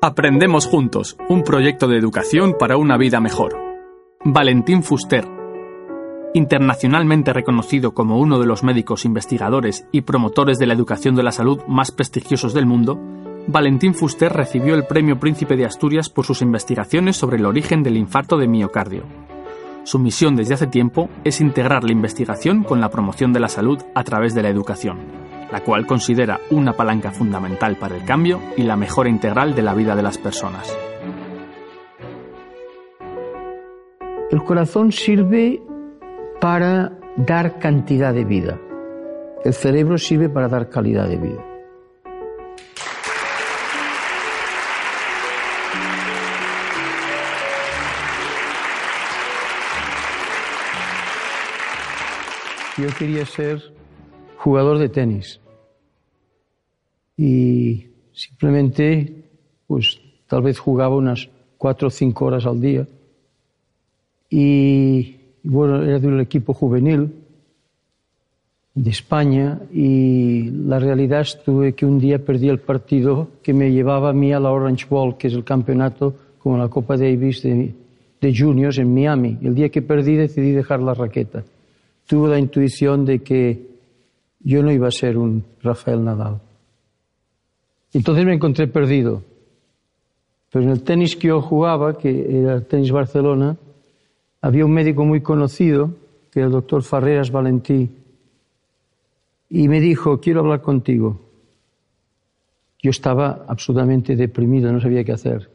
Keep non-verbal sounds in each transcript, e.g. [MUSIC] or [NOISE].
Aprendemos juntos, un proyecto de educación para una vida mejor. Valentín Fuster, internacionalmente reconocido como uno de los médicos investigadores y promotores de la educación de la salud más prestigiosos del mundo, Valentín Fuster recibió el Premio Príncipe de Asturias por sus investigaciones sobre el origen del infarto de miocardio. Su misión desde hace tiempo es integrar la investigación con la promoción de la salud a través de la educación la cual considera una palanca fundamental para el cambio y la mejora integral de la vida de las personas. El corazón sirve para dar cantidad de vida. El cerebro sirve para dar calidad de vida. Yo quería ser jugador de tenis. Y simplemente, pues tal vez jugaba unas cuatro o cinco horas al día. Y bueno, era de un equipo juvenil de España y la realidad estuve que un día perdí el partido que me llevaba a mí a la Orange Bowl, que es el campeonato como la Copa Davis de, de juniors en Miami. El día que perdí decidí dejar la raqueta. Tuve la intuición de que yo no iba a ser un Rafael Nadal. Entonces me encontré perdido. Pero en el tenis que yo jugaba, que era el tenis Barcelona, había un médico muy conocido, que era el doctor Farreras Valentí, y me dijo, quiero hablar contigo. Yo estaba absolutamente deprimido, no sabía qué hacer.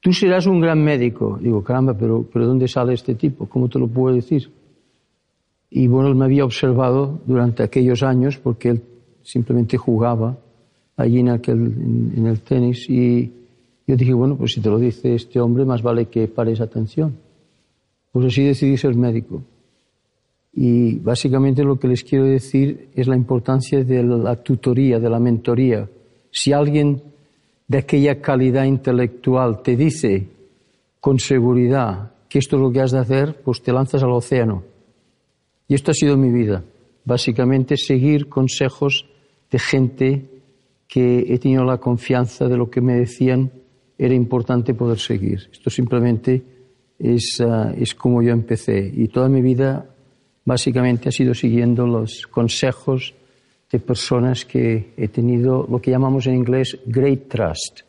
Tú serás un gran médico. Digo, caramba, pero, pero ¿dónde sale este tipo? ¿Cómo te lo puedo decir? Y bueno, él me había observado durante aquellos años porque él simplemente jugaba allí en, aquel, en, el tenis y yo dije, bueno, pues si te lo dice este hombre, más vale que pares atención. Pues así decidí ser médico. Y básicamente lo que les quiero decir es la importancia de la tutoría, de la mentoría. Si alguien de aquella calidad intelectual te dice con seguridad que esto es lo que has de hacer, pues te lanzas al océano y esto ha sido mi vida, básicamente seguir consejos de gente que he tenido la confianza de lo que me decían era importante poder seguir. Esto simplemente es, ah, es como yo empecé y toda mi vida básicamente ha sido siguiendo los consejos de personas que he tenido lo que llamamos en inglés great trust.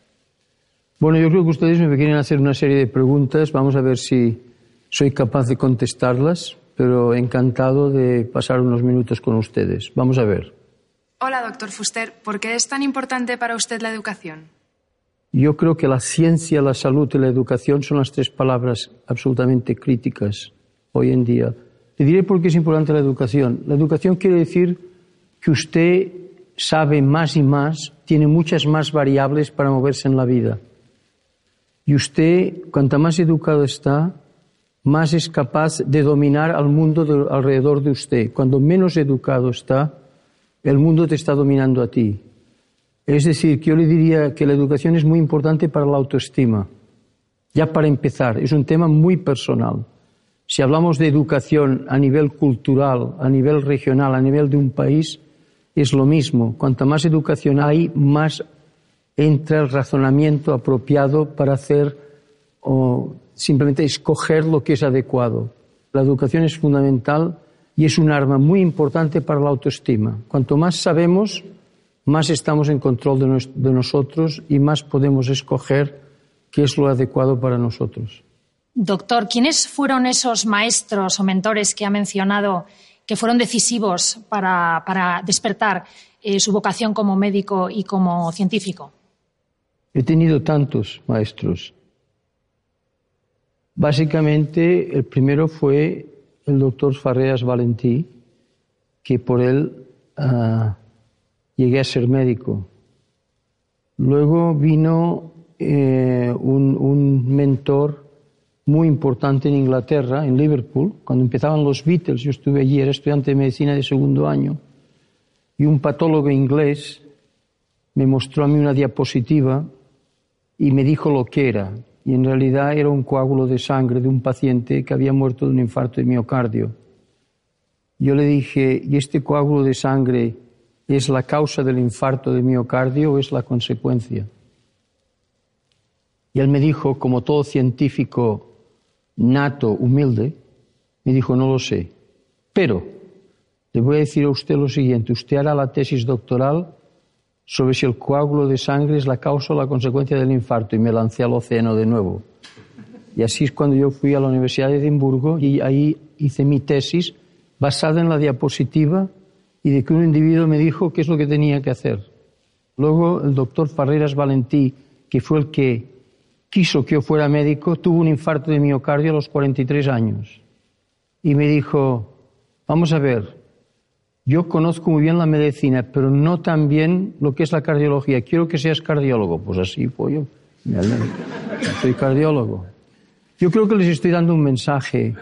Bueno, yo creo que ustedes me quieren hacer una serie de preguntas. Vamos a ver si soy capaz de contestarlas pero encantado de pasar unos minutos con ustedes. Vamos a ver. Hola, doctor Fuster. ¿Por qué es tan importante para usted la educación? Yo creo que la ciencia, la salud y la educación son las tres palabras absolutamente críticas hoy en día. Le diré por qué es importante la educación. La educación quiere decir que usted sabe más y más, tiene muchas más variables para moverse en la vida. Y usted, cuanta más educado está, más es capaz de dominar al mundo alrededor de usted. Cuando menos educado está, el mundo te está dominando a ti. Es decir, que yo le diría que la educación es muy importante para la autoestima. Ya para empezar, es un tema muy personal. Si hablamos de educación a nivel cultural, a nivel regional, a nivel de un país, es lo mismo. Cuanta más educación hay, más entra el razonamiento apropiado para hacer o simplemente escoger lo que es adecuado. La educación es fundamental y es un arma muy importante para la autoestima. Cuanto más sabemos, más estamos en control de, nosotros y más podemos escoger qué es lo adecuado para nosotros. Doctor, ¿quiénes fueron esos maestros o mentores que ha mencionado que fueron decisivos para, despertar eh, su vocación como médico y como científico? He tenido tantos maestros. Básicamente, el primero fue el doctor Farreas Valentí, que por él ah, llegué a ser médico. Luego vino eh, un, un, mentor muy importante en Inglaterra, en Liverpool, cuando empezaban los Beatles, yo estuve allí, era estudiante de medicina de segundo año, y un patólogo inglés me mostró a mí una diapositiva y me dijo lo que era. Y en realidad era un coágulo de sangre de un paciente que había muerto de un infarto de miocardio. Yo le dije, ¿y este coágulo de sangre es la causa del infarto de miocardio o es la consecuencia? Y él me dijo, como todo científico nato, humilde, me dijo, no lo sé. Pero le voy a decir a usted lo siguiente, usted hará la tesis doctoral sobre si el coágulo de sangre es la causa o la consecuencia del infarto y me lancé al océano de nuevo. Y así es cuando yo fui a la Universidad de Edimburgo y ahí hice mi tesis basada en la diapositiva y de que un individuo me dijo qué es lo que tenía que hacer. Luego el doctor Farreras Valentí, que fue el que quiso que yo fuera médico, tuvo un infarto de miocardio a los 43 años. Y me dijo, vamos a ver, yo conozco muy bien la medicina, pero no tan bien lo que es la cardiología. Quiero que seas cardiólogo. Pues así, pues yo, soy cardiólogo. Yo creo que les estoy dando un mensaje.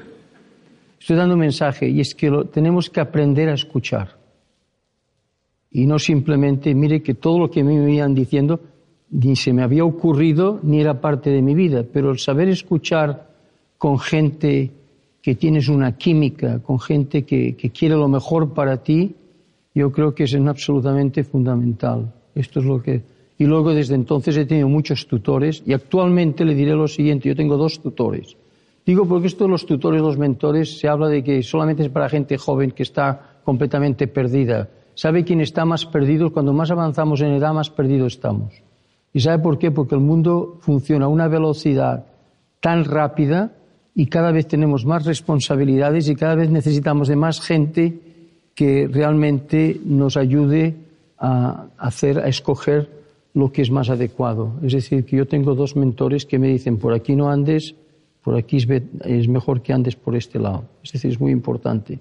Estoy dando un mensaje y es que tenemos que aprender a escuchar. Y no simplemente, mire que todo lo que me iban diciendo ni se me había ocurrido ni era parte de mi vida, pero el saber escuchar con gente que tienes una química, con gente que, quiere lo mejor para ti, yo creo que es absolutamente fundamental. Esto es lo que. Y luego desde entonces he tenido muchos tutores y actualmente le diré lo siguiente: yo tengo dos tutores. Digo porque esto de los tutores, los mentores, se habla de que solamente es para gente joven que está completamente perdida. ¿Sabe quién está más perdido? Cuando más avanzamos en edad, más perdido estamos. ¿Y sabe por qué? Porque el mundo funciona a una velocidad tan rápida y cada vez tenemos más responsabilidades y cada vez necesitamos de más gente que realmente nos ayude a hacer, a escoger lo que es más adecuado. Es decir, que yo tengo dos mentores que me dicen, por aquí no andes, por aquí es mejor que andes por este lado. Es decir, es muy importante.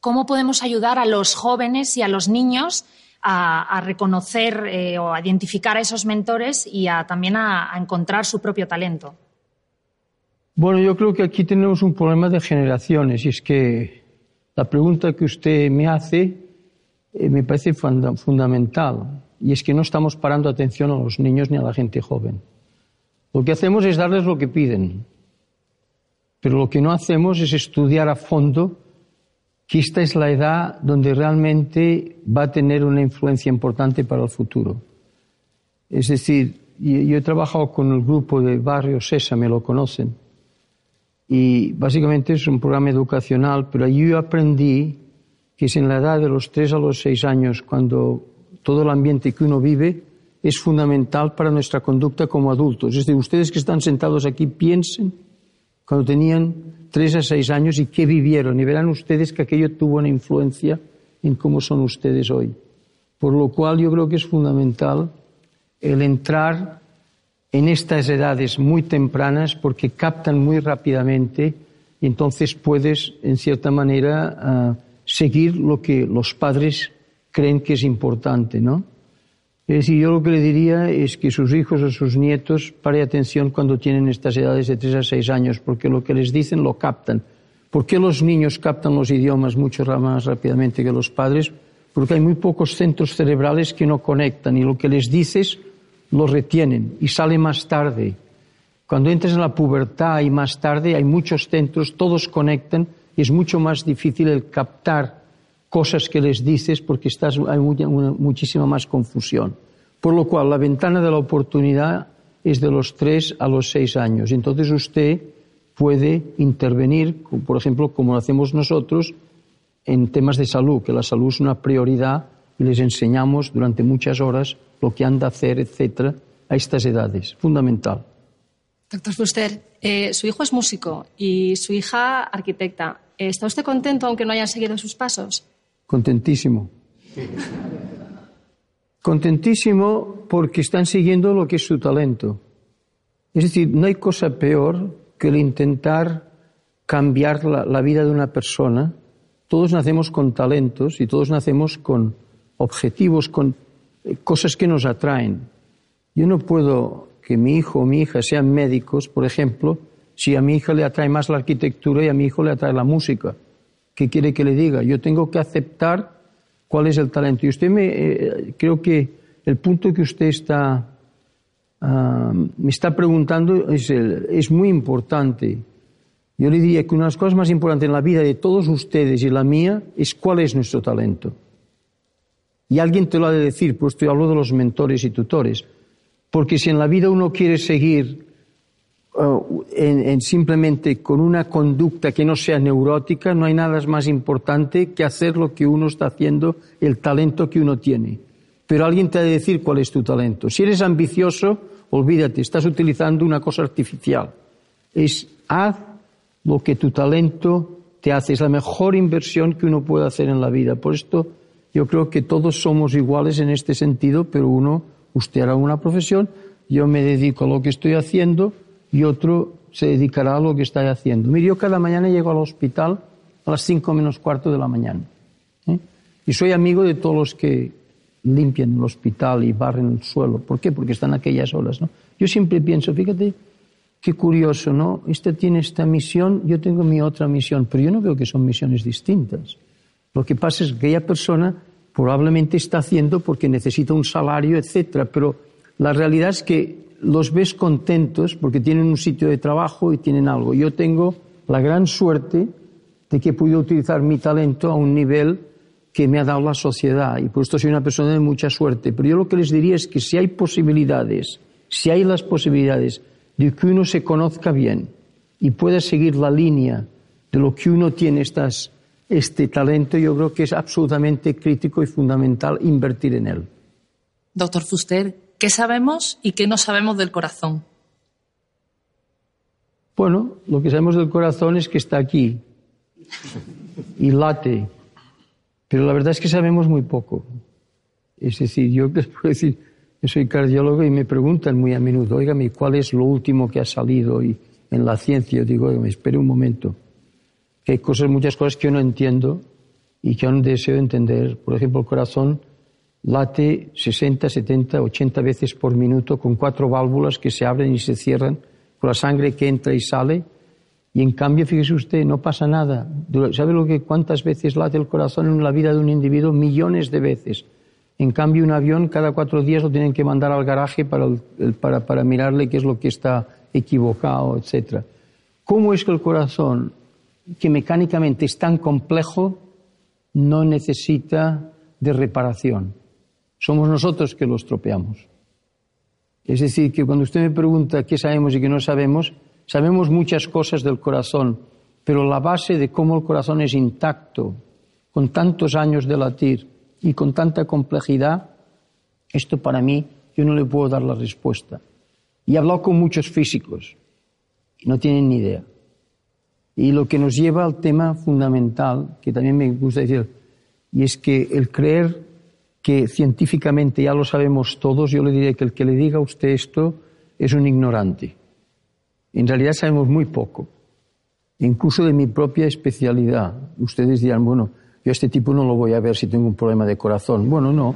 ¿Cómo podemos ayudar a los jóvenes y a los niños a, reconocer eh, o a identificar a esos mentores y también a, encontrar su propio talento? Bueno, yo creo que aquí tenemos un problema de generaciones y es que la pregunta que usted me hace eh, me parece fundamental y es que no estamos parando atención a los niños ni a la gente joven. Lo que hacemos es darles lo que piden, pero lo que no hacemos es estudiar a fondo que esta es la edad donde realmente va a tener una influencia importante para el futuro. Es decir, yo he trabajado con el grupo de Barrio me lo conocen, y básicamente es un programa educacional, pero allí aprendí que es en la edad de los 3 a los 6 años, cuando todo el ambiente que uno vive es fundamental para nuestra conducta como adultos. Es decir, ustedes que están sentados aquí piensen cuando tenían tres a seis años y qué vivieron. Y verán ustedes que aquello tuvo una influencia en cómo son ustedes hoy. Por lo cual yo creo que es fundamental el entrar en estas edades muy tempranas porque captan muy rápidamente y entonces puedes, en cierta manera, ah, seguir lo que los padres creen que es importante, ¿no? Es decir, yo lo que le diría es que sus hijos o sus nietos pare atención cuando tienen estas edades de 3 a 6 años, porque lo que les dicen lo captan. ¿Por qué los niños captan los idiomas mucho más rápidamente que los padres? Porque hay muy pocos centros cerebrales que no conectan y lo que les dices lo retienen y sale más tarde. Cuando entras en la pubertad y más tarde hay muchos centros, todos conectan y es mucho más difícil el captar cosas que les dices porque estás, hay muchísima más confusión. Por lo cual, la ventana de la oportunidad es de los tres a los seis años. Entonces usted puede intervenir, por ejemplo, como lo hacemos nosotros, en temas de salud, que la salud es una prioridad y les enseñamos durante muchas horas lo que han de hacer, etcétera, a estas edades. Fundamental. Doctor Fuster, eh, su hijo es músico y su hija arquitecta. ¿Está usted contento aunque no hayan seguido sus pasos? Contentísimo. Contentísimo porque están siguiendo lo que es su talento. Es decir, no hay cosa peor que el intentar cambiar la, vida de una persona. Todos nacemos con talentos y todos nacemos con objetivos, con eh, cosas que nos atraen. Yo no puedo que mi hijo o mi hija sean médicos, por ejemplo, si a mi hija le atrae más la arquitectura y a mi hijo le atrae la música. ¿Qué quiere que le diga? Yo tengo que aceptar cuál es el talento. Y usted me, eh, creo que el punto que usted está, ah, me está preguntando es, es muy importante. Yo le diría que una de las cosas más importantes en la vida de todos ustedes y la mía es cuál es nuestro talento. Y alguien te lo ha de decir, pues estoy hablo de los mentores y tutores. Porque si en la vida uno quiere seguir en, simplemente con una conducta que no sea neurótica, no hay nada más importante que hacer lo que uno está haciendo, el talento que uno tiene. Pero alguien te ha de decir cuál es tu talento. Si eres ambicioso, olvídate, estás utilizando una cosa artificial. Es haz lo que tu talento te hace. Es la mejor inversión que uno puede hacer en la vida. Por esto yo creo que todos somos iguales en este sentido, pero uno, usted hará una profesión, yo me dedico a lo que estoy haciendo y otro se dedicará a lo que está haciendo. Mire, yo cada mañana llego al hospital a las cinco menos cuarto de la mañana. ¿eh? Y soy amigo de todos los que limpian el hospital y barren el suelo. ¿Por qué? Porque están aquellas horas. ¿no? Yo siempre pienso, fíjate, qué curioso, ¿no? Este tiene esta misión, yo tengo mi otra misión, pero yo no veo que son misiones distintas. Lo que pasa es que aquella persona probablemente está haciendo porque necesita un salario, etcétera, pero la realidad es que los ves contentos porque tienen un sitio de trabajo y tienen algo. Yo tengo la gran suerte de que he podido utilizar mi talento a un nivel que me ha dado la sociedad y por esto soy una persona de mucha suerte. Pero yo lo que les diría es que si hay posibilidades, si hay las posibilidades de que uno se conozca bien y pueda seguir la línea de lo que uno tiene estas este talento yo creo que es absolutamente crítico y fundamental invertir en él. Doctor Fuster, ¿qué sabemos y qué no sabemos del corazón? Bueno, lo que sabemos del corazón es que está aquí y late, pero la verdad es que sabemos muy poco. Es decir, yo les puedo decir, yo soy cardiólogo y me preguntan muy a menudo, oígame, ¿cuál es lo último que ha salido y en la ciencia? Yo digo, oígame, espere un momento que hay cosas, muchas cosas que yo no entiendo y que aún deseo entender. Por ejemplo, el corazón late 60, 70, 80 veces por minuto con cuatro válvulas que se abren y se cierran, con la sangre que entra y sale. Y en cambio, fíjese usted, no pasa nada. ¿Sabe lo que cuántas veces late el corazón en la vida de un individuo? Millones de veces. En cambio, un avión cada cuatro días lo tienen que mandar al garaje para, para, para mirarle qué es lo que está equivocado, etc. ¿Cómo es que el corazón que mecánicamente es tan complejo, no necesita de reparación. Somos nosotros que lo estropeamos. Es decir, que cuando usted me pregunta qué sabemos y qué no sabemos, sabemos muchas cosas del corazón, pero la base de cómo el corazón es intacto, con tantos años de latir y con tanta complejidad, esto para mí yo no le puedo dar la respuesta. Y he hablado con muchos físicos y no tienen ni idea. Y lo que nos lleva al tema fundamental, que también me gusta decir, y es que el creer que científicamente ya lo sabemos todos, yo le diré que el que le diga a usted esto es un ignorante. En realidad sabemos muy poco, incluso de mi propia especialidad. Ustedes dirán, bueno, yo a este tipo no lo voy a ver si tengo un problema de corazón. Bueno, no.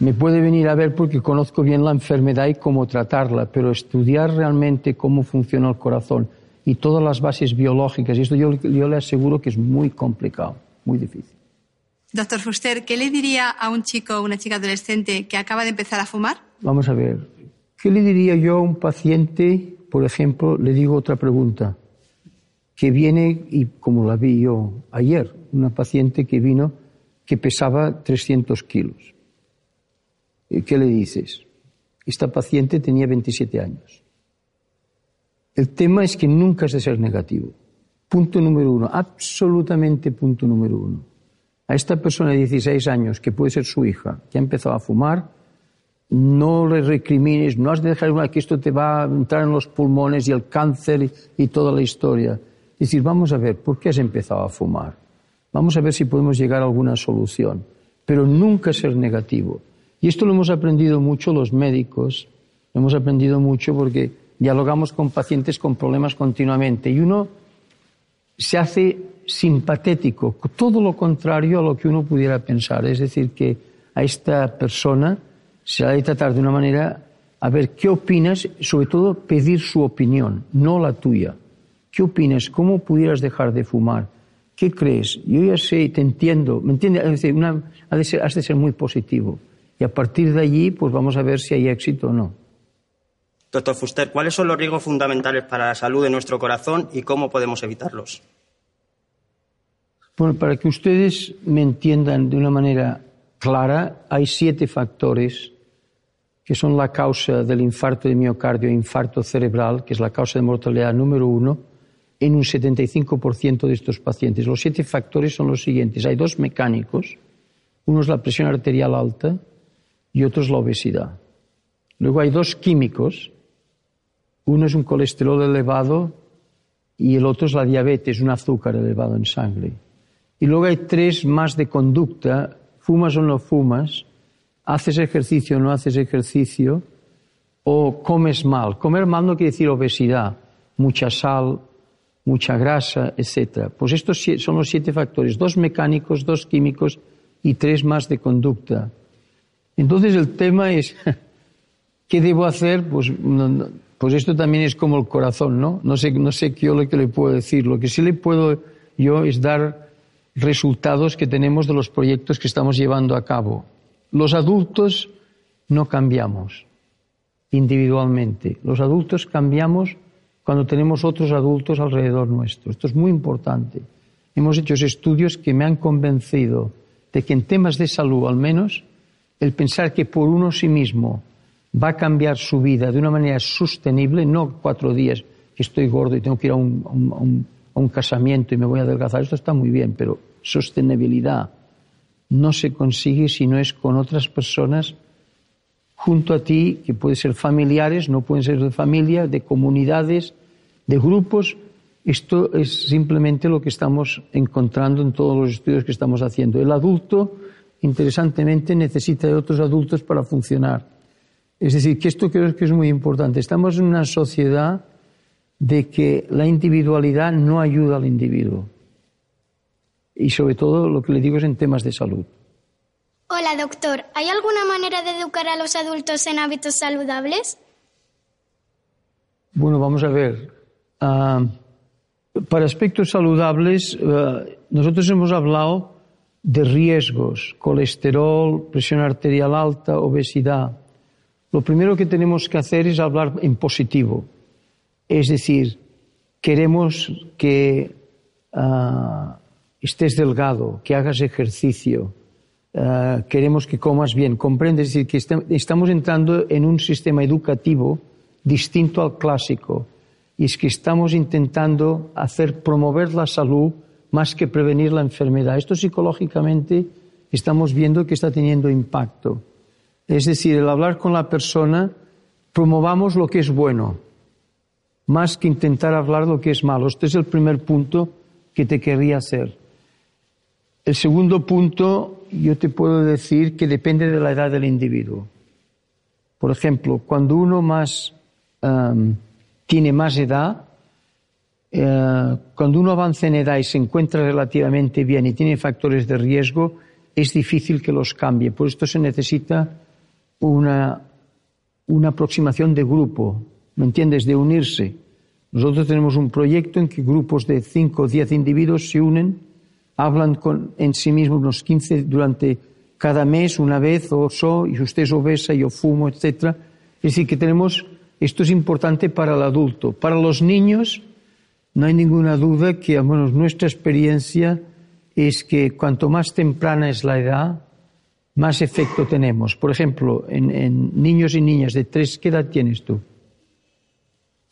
Me puede venir a ver porque conozco bien la enfermedad y cómo tratarla, pero estudiar realmente cómo funciona el corazón y todas las bases biológicas. Y esto yo, yo le aseguro que es muy complicado, muy difícil. Doctor Fuster, ¿qué le diría a un chico o una chica adolescente que acaba de empezar a fumar? Vamos a ver. ¿Qué le diría yo a un paciente, por ejemplo, le digo otra pregunta, que viene, y como la vi yo ayer, una paciente que vino que pesaba 300 kilos. ¿Qué le dices? Esta paciente tenía 27 años. El tema es que nunca es de ser negativo. Punto número uno, absolutamente punto número uno. A esta persona de 16 años, que puede ser su hija, que ha empezado a fumar, no le recrimines, no has de dejar que esto te va a entrar en los pulmones y el cáncer y, toda la historia. Decir, vamos a ver, ¿por qué has empezado a fumar? Vamos a ver si podemos llegar a alguna solución. Pero nunca ser negativo. Y esto lo hemos aprendido mucho los médicos, lo hemos aprendido mucho porque dialogamos con pacientes con problemas continuamente y uno se hace simpatético, todo lo contrario a lo que uno pudiera pensar. Es decir, que a esta persona se la de tratar de una manera a ver qué opinas, sobre todo pedir su opinión, no la tuya. ¿Qué opinas? ¿Cómo pudieras dejar de fumar? ¿Qué crees? Yo ya sé, te entiendo. ¿Me entiendes? Es decir, una, ser, has de ser muy positivo. Y a partir de allí, pues vamos a ver si hay éxito o no. Doctor Fuster, ¿cuáles son los riesgos fundamentales para la salud de nuestro corazón y cómo podemos evitarlos? Bueno, para que ustedes me entiendan de una manera clara, hay siete factores que son la causa del infarto de miocardio e infarto cerebral, que es la causa de mortalidad número uno, en un 75% de estos pacientes. Los siete factores son los siguientes. Hay dos mecánicos, uno es la presión arterial alta y otro es la obesidad. Luego hay dos químicos, uno es un colesterol elevado y el otro es la diabetes, un azúcar elevado en sangre. Y luego hay tres más de conducta, fumas o no fumas, haces ejercicio o no haces ejercicio, o comes mal. Comer mal no quiere decir obesidad, mucha sal, mucha grasa, etc. Pues estos son los siete factores, dos mecánicos, dos químicos y tres más de conducta. Entonces el tema es, [LAUGHS] ¿qué debo hacer? Pues, pues esto también es como el corazón, ¿no? No sé, no sé qué yo lo que le puedo decir. Lo que sí le puedo yo es dar resultados que tenemos de los proyectos que estamos llevando a cabo. Los adultos no cambiamos individualmente. Los adultos cambiamos cuando tenemos otros adultos alrededor nuestro. Esto es muy importante. Hemos hecho estudios que me han convencido de que en temas de salud, al menos, el pensar que por uno sí mismo va a cambiar su vida de una manera sostenible, no cuatro días que estoy gordo y tengo que ir a un, casamiento y me voy a adelgazar, esto está muy bien, pero sostenibilidad no se consigue si no es con otras personas junto a ti, que pueden ser familiares, no pueden ser de familia, de comunidades, de grupos. Esto es simplemente lo que estamos encontrando en todos los estudios que estamos haciendo. El adulto, interesantemente, necesita de otros adultos para funcionar. Es decir, que esto creo que es muy importante. Estamos en una sociedad de que la individualidad no ayuda al individuo. Y sobre todo lo que le digo es en temas de salud. Hola, doctor. ¿Hay alguna manera de educar a los adultos en hábitos saludables? Bueno, vamos a ver. Ah, para aspectos saludables, ah, nosotros hemos hablado de riesgos, colesterol, presión arterial alta, obesidad. Lo primero que tenemos que hacer es hablar en positivo. Es decir, queremos que uh, estés delgado, que hagas ejercicio, uh, queremos que comas bien. Comprende, es decir, que est estamos entrando en un sistema educativo distinto al clásico. Y es que estamos intentando hacer promover la salud más que prevenir la enfermedad. Esto psicológicamente estamos viendo que está teniendo impacto. Es decir, el hablar con la persona, promovamos lo que es bueno más que intentar hablar lo que es malo. Este es el primer punto que te querría hacer. El segundo punto, yo te puedo decir que depende de la edad del individuo. Por ejemplo, cuando uno más tiene más edad, uh, cuando uno avanza en edad y se encuentra relativamente bien y tiene factores de riesgo, es difícil que los cambie. Por esto se necesita una, una aproximación de grupo, ¿me entiendes?, de unirse. Nosotros tenemos un proyecto en que grupos de 5 o 10 individuos se unen, hablan con, en sí mismos unos 15 durante cada mes, una vez, o so, y usted es obesa, yo fumo, etc. Es decir, que tenemos, esto es importante para el adulto. Para los niños, no hay ninguna duda que, bueno, nuestra experiencia es que cuanto más temprana es la edad, más efecto tenemos. Por ejemplo, en, en niños y niñas de tres, ¿qué edad tienes tú?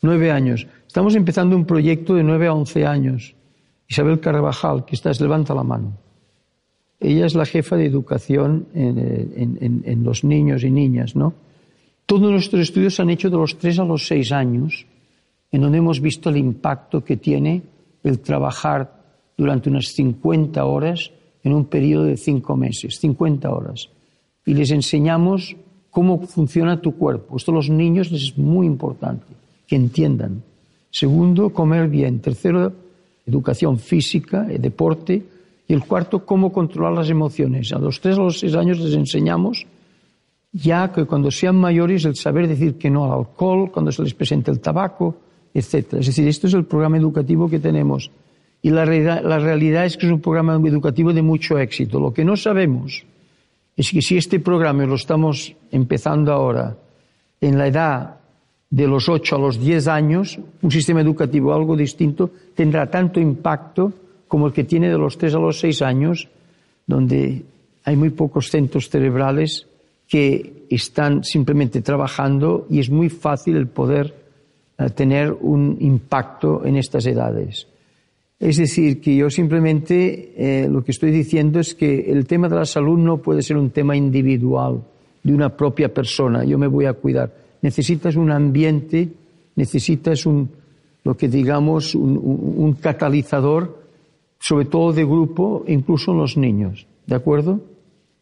Nueve años. Estamos empezando un proyecto de nueve a once años. Isabel Carvajal, que está, levanta la mano. Ella es la jefa de educación en, los niños y niñas, ¿no? Todos nuestros estudios se han hecho de los tres a los seis años, en donde hemos visto el impacto que tiene el trabajar durante unas 50 horas en un periodo de cinco meses, 50 horas. Y les enseñamos cómo funciona tu cuerpo. Esto a los niños les es muy importante que entiendan. Segundo, comer bien. Tercero, educación física, eh, deporte. Y el cuarto, cómo controlar las emociones. A los tres o los seis años les enseñamos ya que cuando sean mayores el saber decir que no al alcohol, cuando se les presente el tabaco, etc. Es decir, esto es el programa educativo que tenemos. Y la realidad, la realidad es que es un programa educativo de mucho éxito. Lo que no sabemos es que si este programa lo estamos empezando ahora en la edad de los 8 a los 10 años, un sistema educativo algo distinto tendrá tanto impacto como el que tiene de los 3 a los 6 años, donde hay muy pocos centros cerebrales que están simplemente trabajando y es muy fácil el poder eh, tener un impacto en estas edades. Es decir, que yo simplemente eh, lo que estoy diciendo es que el tema de la salud no puede ser un tema individual de una propia persona. Yo me voy a cuidar. Necesitas un ambiente, necesitas un, lo que digamos, un, catalizador, sobre todo de grupo, incluso en los niños. ¿De acuerdo?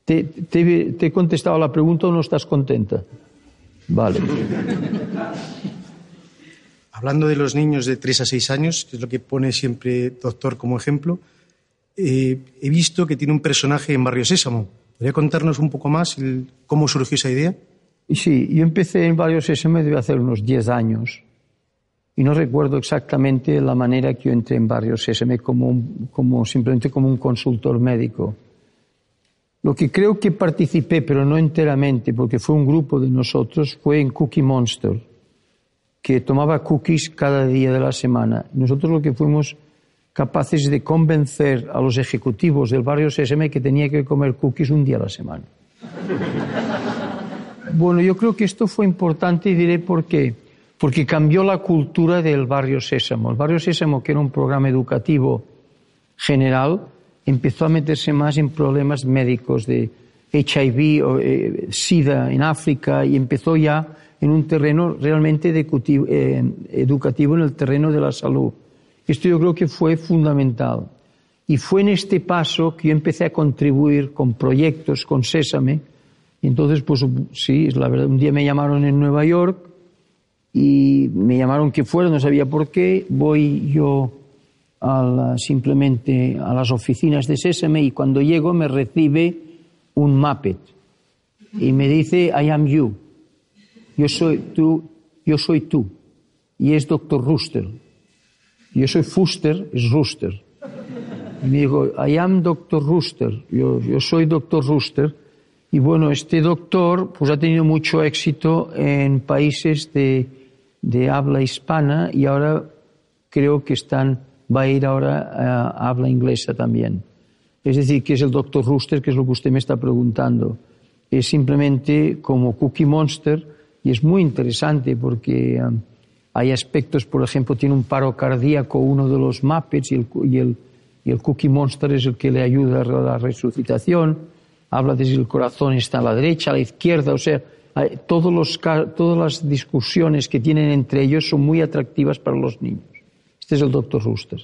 ¿Te, te, te he contestado la pregunta o no estás contenta? Vale. Hablando de los niños de 3 a 6 años, que es lo que pone siempre doctor como ejemplo, eh, he visto que tiene un personaje en Barrio Sésamo. ¿Podría contarnos un poco más cómo surgió esa idea? Sí, yo empecé en Barrio Sésamo debe hacer unos 10 años. Y no recuerdo exactamente la manera que yo entré en Barrio Sésamo como, como simplemente como un consultor médico. Lo que creo que participé, pero no enteramente, porque fue un grupo de nosotros, fue en Cookie Monster, que tomaba cookies cada día de la semana. Nosotros lo que fuimos capaces de convencer a los ejecutivos del barrio SSM que tenía que comer cookies un día a la semana. [LAUGHS] Bueno, yo creo que esto fue importante y diré por qué. Porque cambió la cultura del barrio Sésamo. El barrio Sésamo, que era un programa educativo general, empezó a meterse más en problemas médicos de HIV o eh, SIDA en África y empezó ya en un terreno realmente eh, educativo en el terreno de la salud. Esto yo creo que fue fundamental. Y fue en este paso que yo empecé a contribuir con proyectos, con Sésame. Y entonces, pues sí, es la verdad, un día me llamaron en Nueva York y me llamaron que fuera, no sabía por qué. Voy yo simplemente a las oficinas de Sésame y cuando llego me recibe un Muppet y me dice, I am you. Yo soy tú, yo soy tú. Y es doctor Rooster. Yo soy Fuster, es Rooster. Y me dijo, I am doctor Rooster. Yo, yo soy doctor Rooster. Y bueno, este doctor pues ha tenido mucho éxito en países de, de habla hispana y ahora creo que están va a ir ahora a habla inglesa también. Es decir, que es el doctor Rooster, que es lo que usted me está preguntando. Es simplemente como Cookie Monster y es muy interesante porque um, hay aspectos, por ejemplo, tiene un paro cardíaco uno de los Muppets y el, y el, y el Cookie Monster es el que le ayuda a la resucitación. Habla de si el corazón está a la derecha, a la izquierda, o sea, todos los, todas las discusiones que tienen entre ellos son muy atractivas para los niños. Este es el doctor Rooster.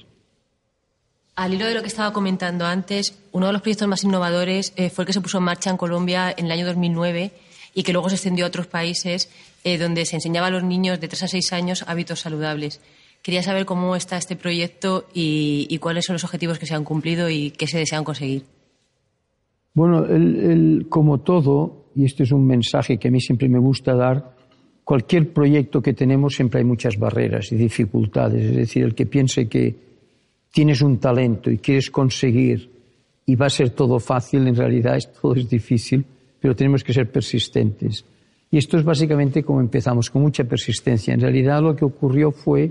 Al hilo de lo que estaba comentando antes, uno de los proyectos más innovadores eh, fue el que se puso en marcha en Colombia en el año 2009 y que luego se extendió a otros países eh, donde se enseñaba a los niños de 3 a 6 años hábitos saludables. Quería saber cómo está este proyecto y, cuáles son los objetivos que se han cumplido y qué se desean conseguir. Bueno, como todo, y este es un mensaje que a mí siempre me gusta dar, cualquier proyecto que tenemos siempre hay muchas barreras y dificultades. Es decir, el que piense que tienes un talento y quieres conseguir y va a ser todo fácil, en realidad es, todo es difícil, pero tenemos que ser persistentes. Y esto es básicamente como empezamos, con mucha persistencia. En realidad lo que ocurrió fue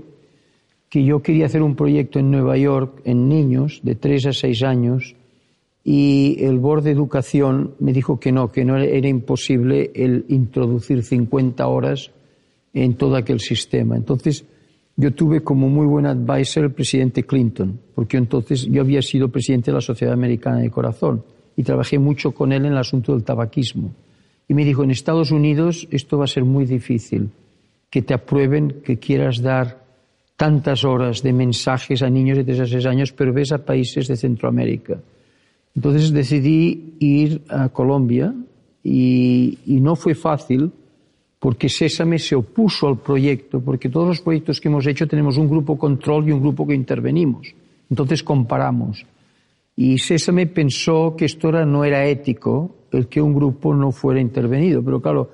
que yo quería hacer un proyecto en Nueva York en niños de 3 a 6 años y el Board de Educación me dijo que no, que no era imposible el introducir 50 horas en todo aquel sistema. Entonces, yo tuve como muy buen advisor el presidente Clinton, porque entonces yo había sido presidente de la Sociedad Americana de Corazón y trabajé mucho con él en el asunto del tabaquismo. Y me dijo, en Estados Unidos esto va a ser muy difícil, que te aprueben que quieras dar tantas horas de mensajes a niños de 3 a 6 años, pero ves a países de Centroamérica entonces decidí ir a Colombia y, no fue fácil porque Sésame se opuso al proyecto, porque todos los proyectos que hemos hecho tenemos un grupo control y un grupo que intervenimos. Entonces comparamos. Y Sésame pensó que esto era, no era ético el que un grupo no fuera intervenido. Pero claro,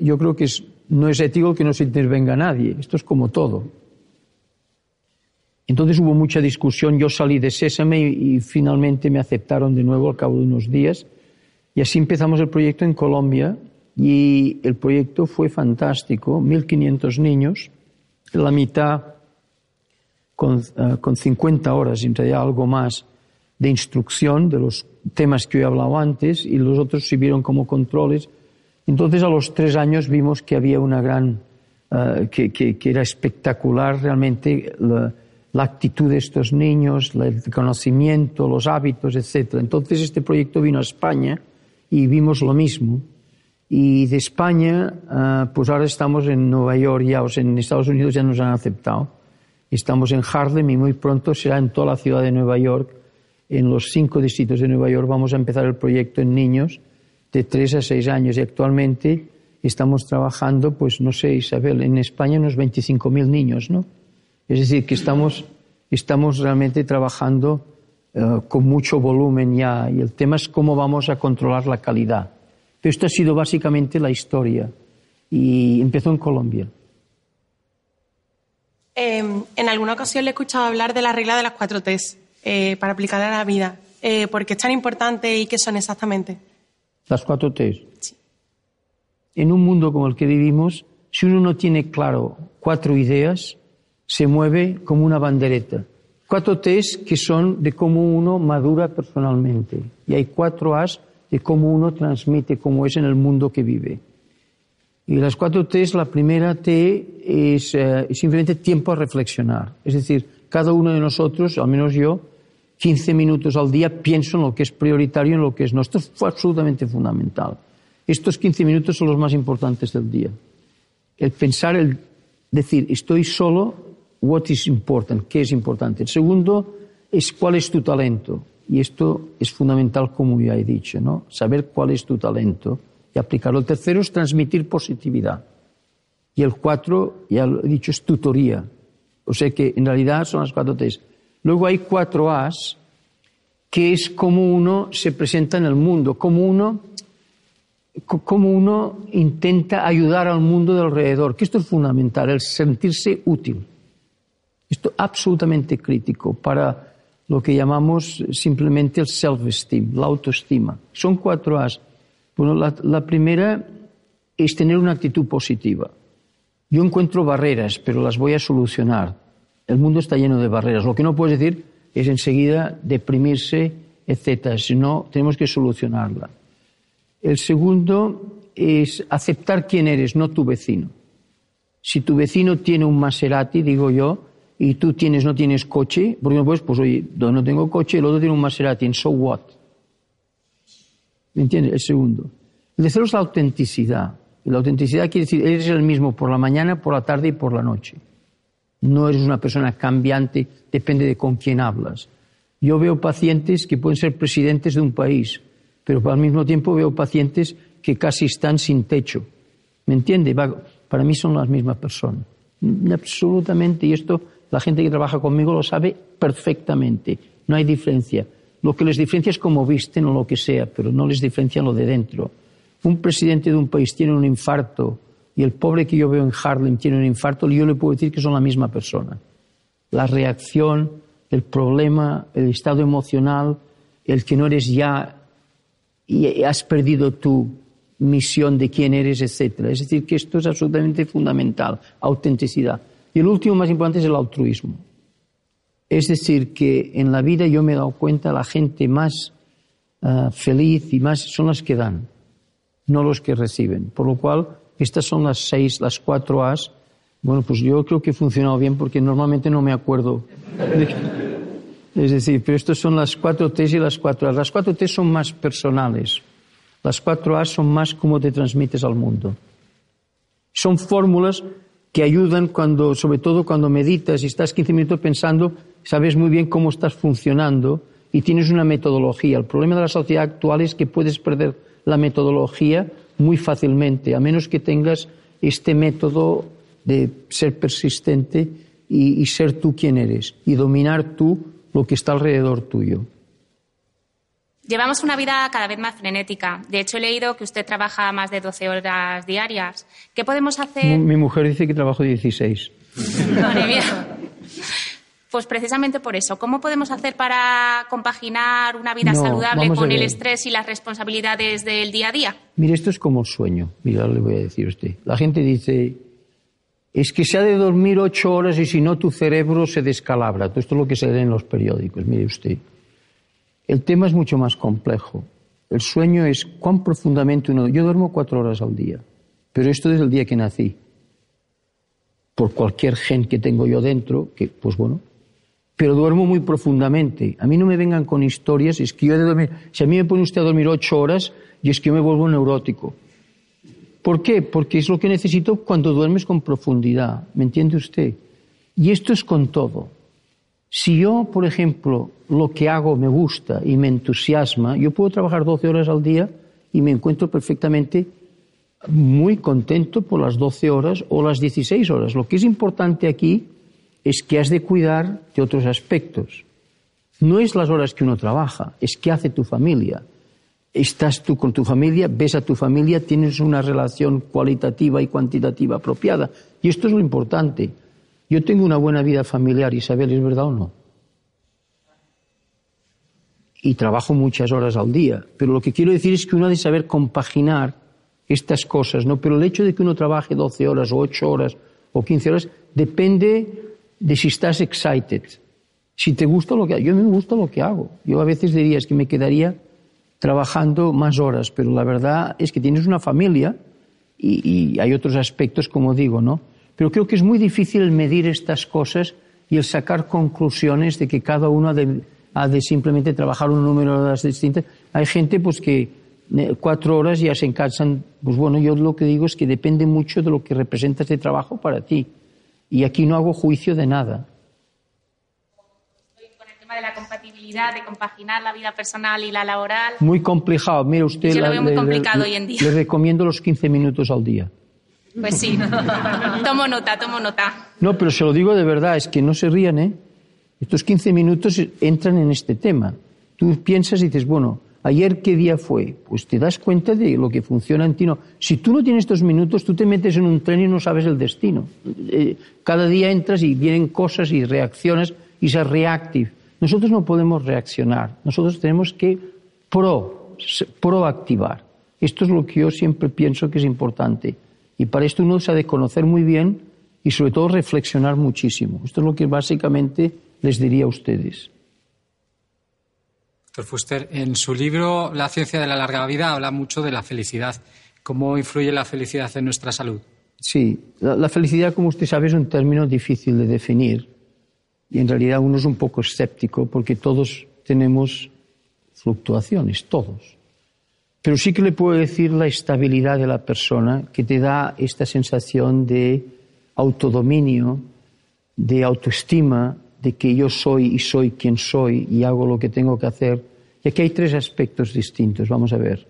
yo creo que no es ético que no se intervenga nadie. Esto es como todo. Entonces hubo mucha discusión. Yo salí de Sésame y, y finalmente me aceptaron de nuevo al cabo de unos días. Y así empezamos el proyecto en Colombia y el proyecto fue fantástico. 1.500 niños, la mitad con, uh, con 50 horas, en realidad algo más, de instrucción de los temas que yo he hablado antes y los otros sirvieron como controles. Entonces a los tres años vimos que había una gran, uh, que, que, que, era espectacular realmente la, la, actitud de estos niños, el conocimiento, los hábitos, etc. Entonces este proyecto vino a España y vimos lo mismo. Y de España, uh, pues ahora estamos en Nueva York ya, o sea, en Estados Unidos ya nos han aceptado. Estamos en Harlem y muy pronto será en toda la ciudad de Nueva York en los cinco distritos de Nueva York vamos a empezar el proyecto en niños de tres a seis años y actualmente estamos trabajando, pues no sé, Isabel, en España unos 25.000 niños, ¿no? Es decir, que estamos, estamos realmente trabajando uh, con mucho volumen ya y el tema es cómo vamos a controlar la calidad. Pero esto ha sido básicamente la historia y empezó en Colombia. Eh, en alguna ocasión le he escuchado hablar de la regla de las cuatro T's eh, para aplicar a la vida. Eh, ¿Por qué es tan importante y qué son exactamente? Las cuatro T's. Sí. En un mundo como el que vivimos, si uno no tiene claro cuatro ideas, se mueve como una bandereta. Cuatro T's que son de cómo uno madura personalmente. Y hay cuatro A's de cómo uno transmite cómo es en el mundo que vive. Y las cuatro T's, la primera T es, eh, simplemente tiempo a reflexionar. Es decir, cada uno de nosotros, al menos yo, 15 minutos al día pienso en lo que es prioritario, en lo que es no. Esto fue absolutamente fundamental. Estos 15 minutos son los más importantes del día. El pensar, el decir, estoy solo, what is important, qué es importante. El segundo es cuál es tu talento. Y esto es fundamental, como ya he dicho, ¿no? Saber cuál es tu talento y aplicarlo. El tercero es transmitir positividad. Y el cuatro, ya lo he dicho, es tutoría. O sea que en realidad son las cuatro T's. Luego hay cuatro A's, que es cómo uno se presenta en el mundo, cómo uno, cómo uno intenta ayudar al mundo de alrededor, que esto es fundamental, el sentirse útil. Esto es absolutamente crítico para lo que llamamos simplemente el self-esteem, la autoestima. Son cuatro A's. Bueno, la, la primera es tener una actitud positiva. Yo encuentro barreras, pero las voy a solucionar. El mundo está lleno de barreras. Lo que no puedes decir es enseguida deprimirse, etc. Sino tenemos que solucionarla. El segundo es aceptar quién eres, no tu vecino. Si tu vecino tiene un Maserati, digo yo, y tú tienes, no tienes coche, porque no puedes, pues oye, no tengo coche, el otro tiene un Maserati, ¿en so what? ¿Me entiendes? El segundo. El tercero es la autenticidad. La autenticidad quiere decir, eres el mismo por la mañana, por la tarde y por la noche. No eres una persona cambiante, depende de con quién hablas. Yo veo pacientes que pueden ser presidentes de un país, pero al mismo tiempo veo pacientes que casi están sin techo. ¿Me entiende? Para mí son las mismas personas. Absolutamente. Y esto la gente que trabaja conmigo lo sabe perfectamente. No hay diferencia. Lo que les diferencia es cómo visten o lo que sea, pero no les diferencia lo de dentro. Un presidente de un país tiene un infarto y el pobre que yo veo en Harlem tiene un infarto, yo le puedo decir que son la misma persona. La reacción, el problema, el estado emocional, el que no eres ya y has perdido tu misión de quién eres, etc. Es decir, que esto es absolutamente fundamental, autenticidad. Y el último más importante es el altruismo. Es decir, que en la vida yo me he dado cuenta la gente más uh, feliz y más son las que dan, no los que reciben. Por lo cual, estas son las seis, las cuatro A's. Bueno, pues yo creo que ha funcionado bien porque normalmente no me acuerdo. [LAUGHS] Es decir, pero estas son las cuatro T's y las cuatro A's. Las cuatro T's son más personales. Las cuatro A's son más cómo te transmites al mundo. Son fórmulas que ayudan cuando, sobre todo cuando meditas y estás 15 minutos pensando, sabes muy bien cómo estás funcionando y tienes una metodología. El problema de la sociedad actual es que puedes perder la metodología muy fácilmente, a menos que tengas este método de ser persistente y, y, ser tú quien eres y dominar tú lo que está alrededor tuyo. Llevamos una vida cada vez más frenética. De hecho, he leído que usted trabaja más de 12 horas diarias. ¿Qué podemos hacer? Mi, mi mujer dice que trabajo 16. Madre mía. Pues precisamente por eso. ¿Cómo podemos hacer para compaginar una vida No, saludable con el estrés y las responsabilidades del día a día? Mire, esto es como el sueño. Mira, le voy a decir a usted. La gente dice, es que se ha de dormir ocho horas y si no tu cerebro se descalabra. Todo esto es lo que se lee en los periódicos. Mire usted. El tema es mucho más complejo. El sueño es cuán profundamente uno... Yo duermo cuatro horas al día, pero esto desde el día que nací. Por cualquier gen que tengo yo dentro, que pues bueno, pero duermo muy profundamente. A mí no me vengan con historias, es que yo he de dormir, si a mí me pone usted a dormir ocho horas, y es que yo me vuelvo neurótico. ¿Por qué? Porque es lo que necesito cuando duermes con profundidad, ¿me entiende usted? Y esto es con todo. Si yo, por ejemplo, lo que hago me gusta y me entusiasma, yo puedo trabajar 12 horas al día y me encuentro perfectamente muy contento por las 12 horas o las 16 horas. Lo que es importante aquí es que has de cuidar de otros aspectos. No es las horas que uno trabaja, es qué hace tu familia. Estás tú con tu familia, ves a tu familia, tienes una relación cualitativa y cuantitativa apropiada. Y esto es lo importante. Yo tengo una buena vida familiar, Isabel, ¿es verdad o no? Y trabajo muchas horas al día. Pero lo que quiero decir es que uno ha de saber compaginar estas cosas, ¿no? Pero el hecho de que uno trabaje 12 horas o 8 horas o 15 horas depende de si estás excited. Si te gusta lo que yo me gusta lo que hago. Yo a veces diría es que me quedaría trabajando más horas, pero la verdad es que tienes una familia y, hay otros aspectos, como digo, ¿no? Pero creo que es muy difícil medir estas cosas y el sacar conclusiones de que cada uno ha de, de simplemente trabajar un número de horas distintas. Hay gente pues que eh, cuatro horas ya se cansan. Pues bueno, yo lo que digo es que depende mucho de lo que representa este trabajo para ti. Y aquí no hago juicio de nada. Con el tema de la compatibilidad, de compaginar la vida personal y la laboral. Muy complicado. Mire usted. Yo lo veo muy le- complicado le- hoy en día. Le recomiendo los 15 minutos al día. Pues sí. [LAUGHS] tomo nota, tomo nota. No, pero se lo digo de verdad, es que no se rían, ¿eh? Estos 15 minutos entran en este tema. Tú piensas y dices, bueno, ayer qué día fue, pues te das cuenta de lo que funciona en ti. No. Si tú no tienes estos minutos, tú te metes en un tren y no sabes el destino. Eh, cada día entras y vienen cosas y reacciones y se reactive. Nosotros no podemos reaccionar, nosotros tenemos que pro, proactivar. Esto es lo que yo siempre pienso que es importante. Y para esto uno se ha de conocer muy bien y sobre todo reflexionar muchísimo. Esto es lo que básicamente les diría a ustedes. Doctor en su libro La ciencia de la larga vida habla mucho de la felicidad. ¿Cómo influye la felicidad en nuestra salud? Sí, la felicidad, como usted sabe, es un término difícil de definir. Y en realidad uno es un poco escéptico porque todos tenemos fluctuaciones, todos. Pero sí que le puedo decir la estabilidad de la persona que te da esta sensación de autodominio, de autoestima, de que yo soy y soy quien soy y hago lo que tengo que hacer. Y aquí hay tres aspectos distintos, vamos a ver.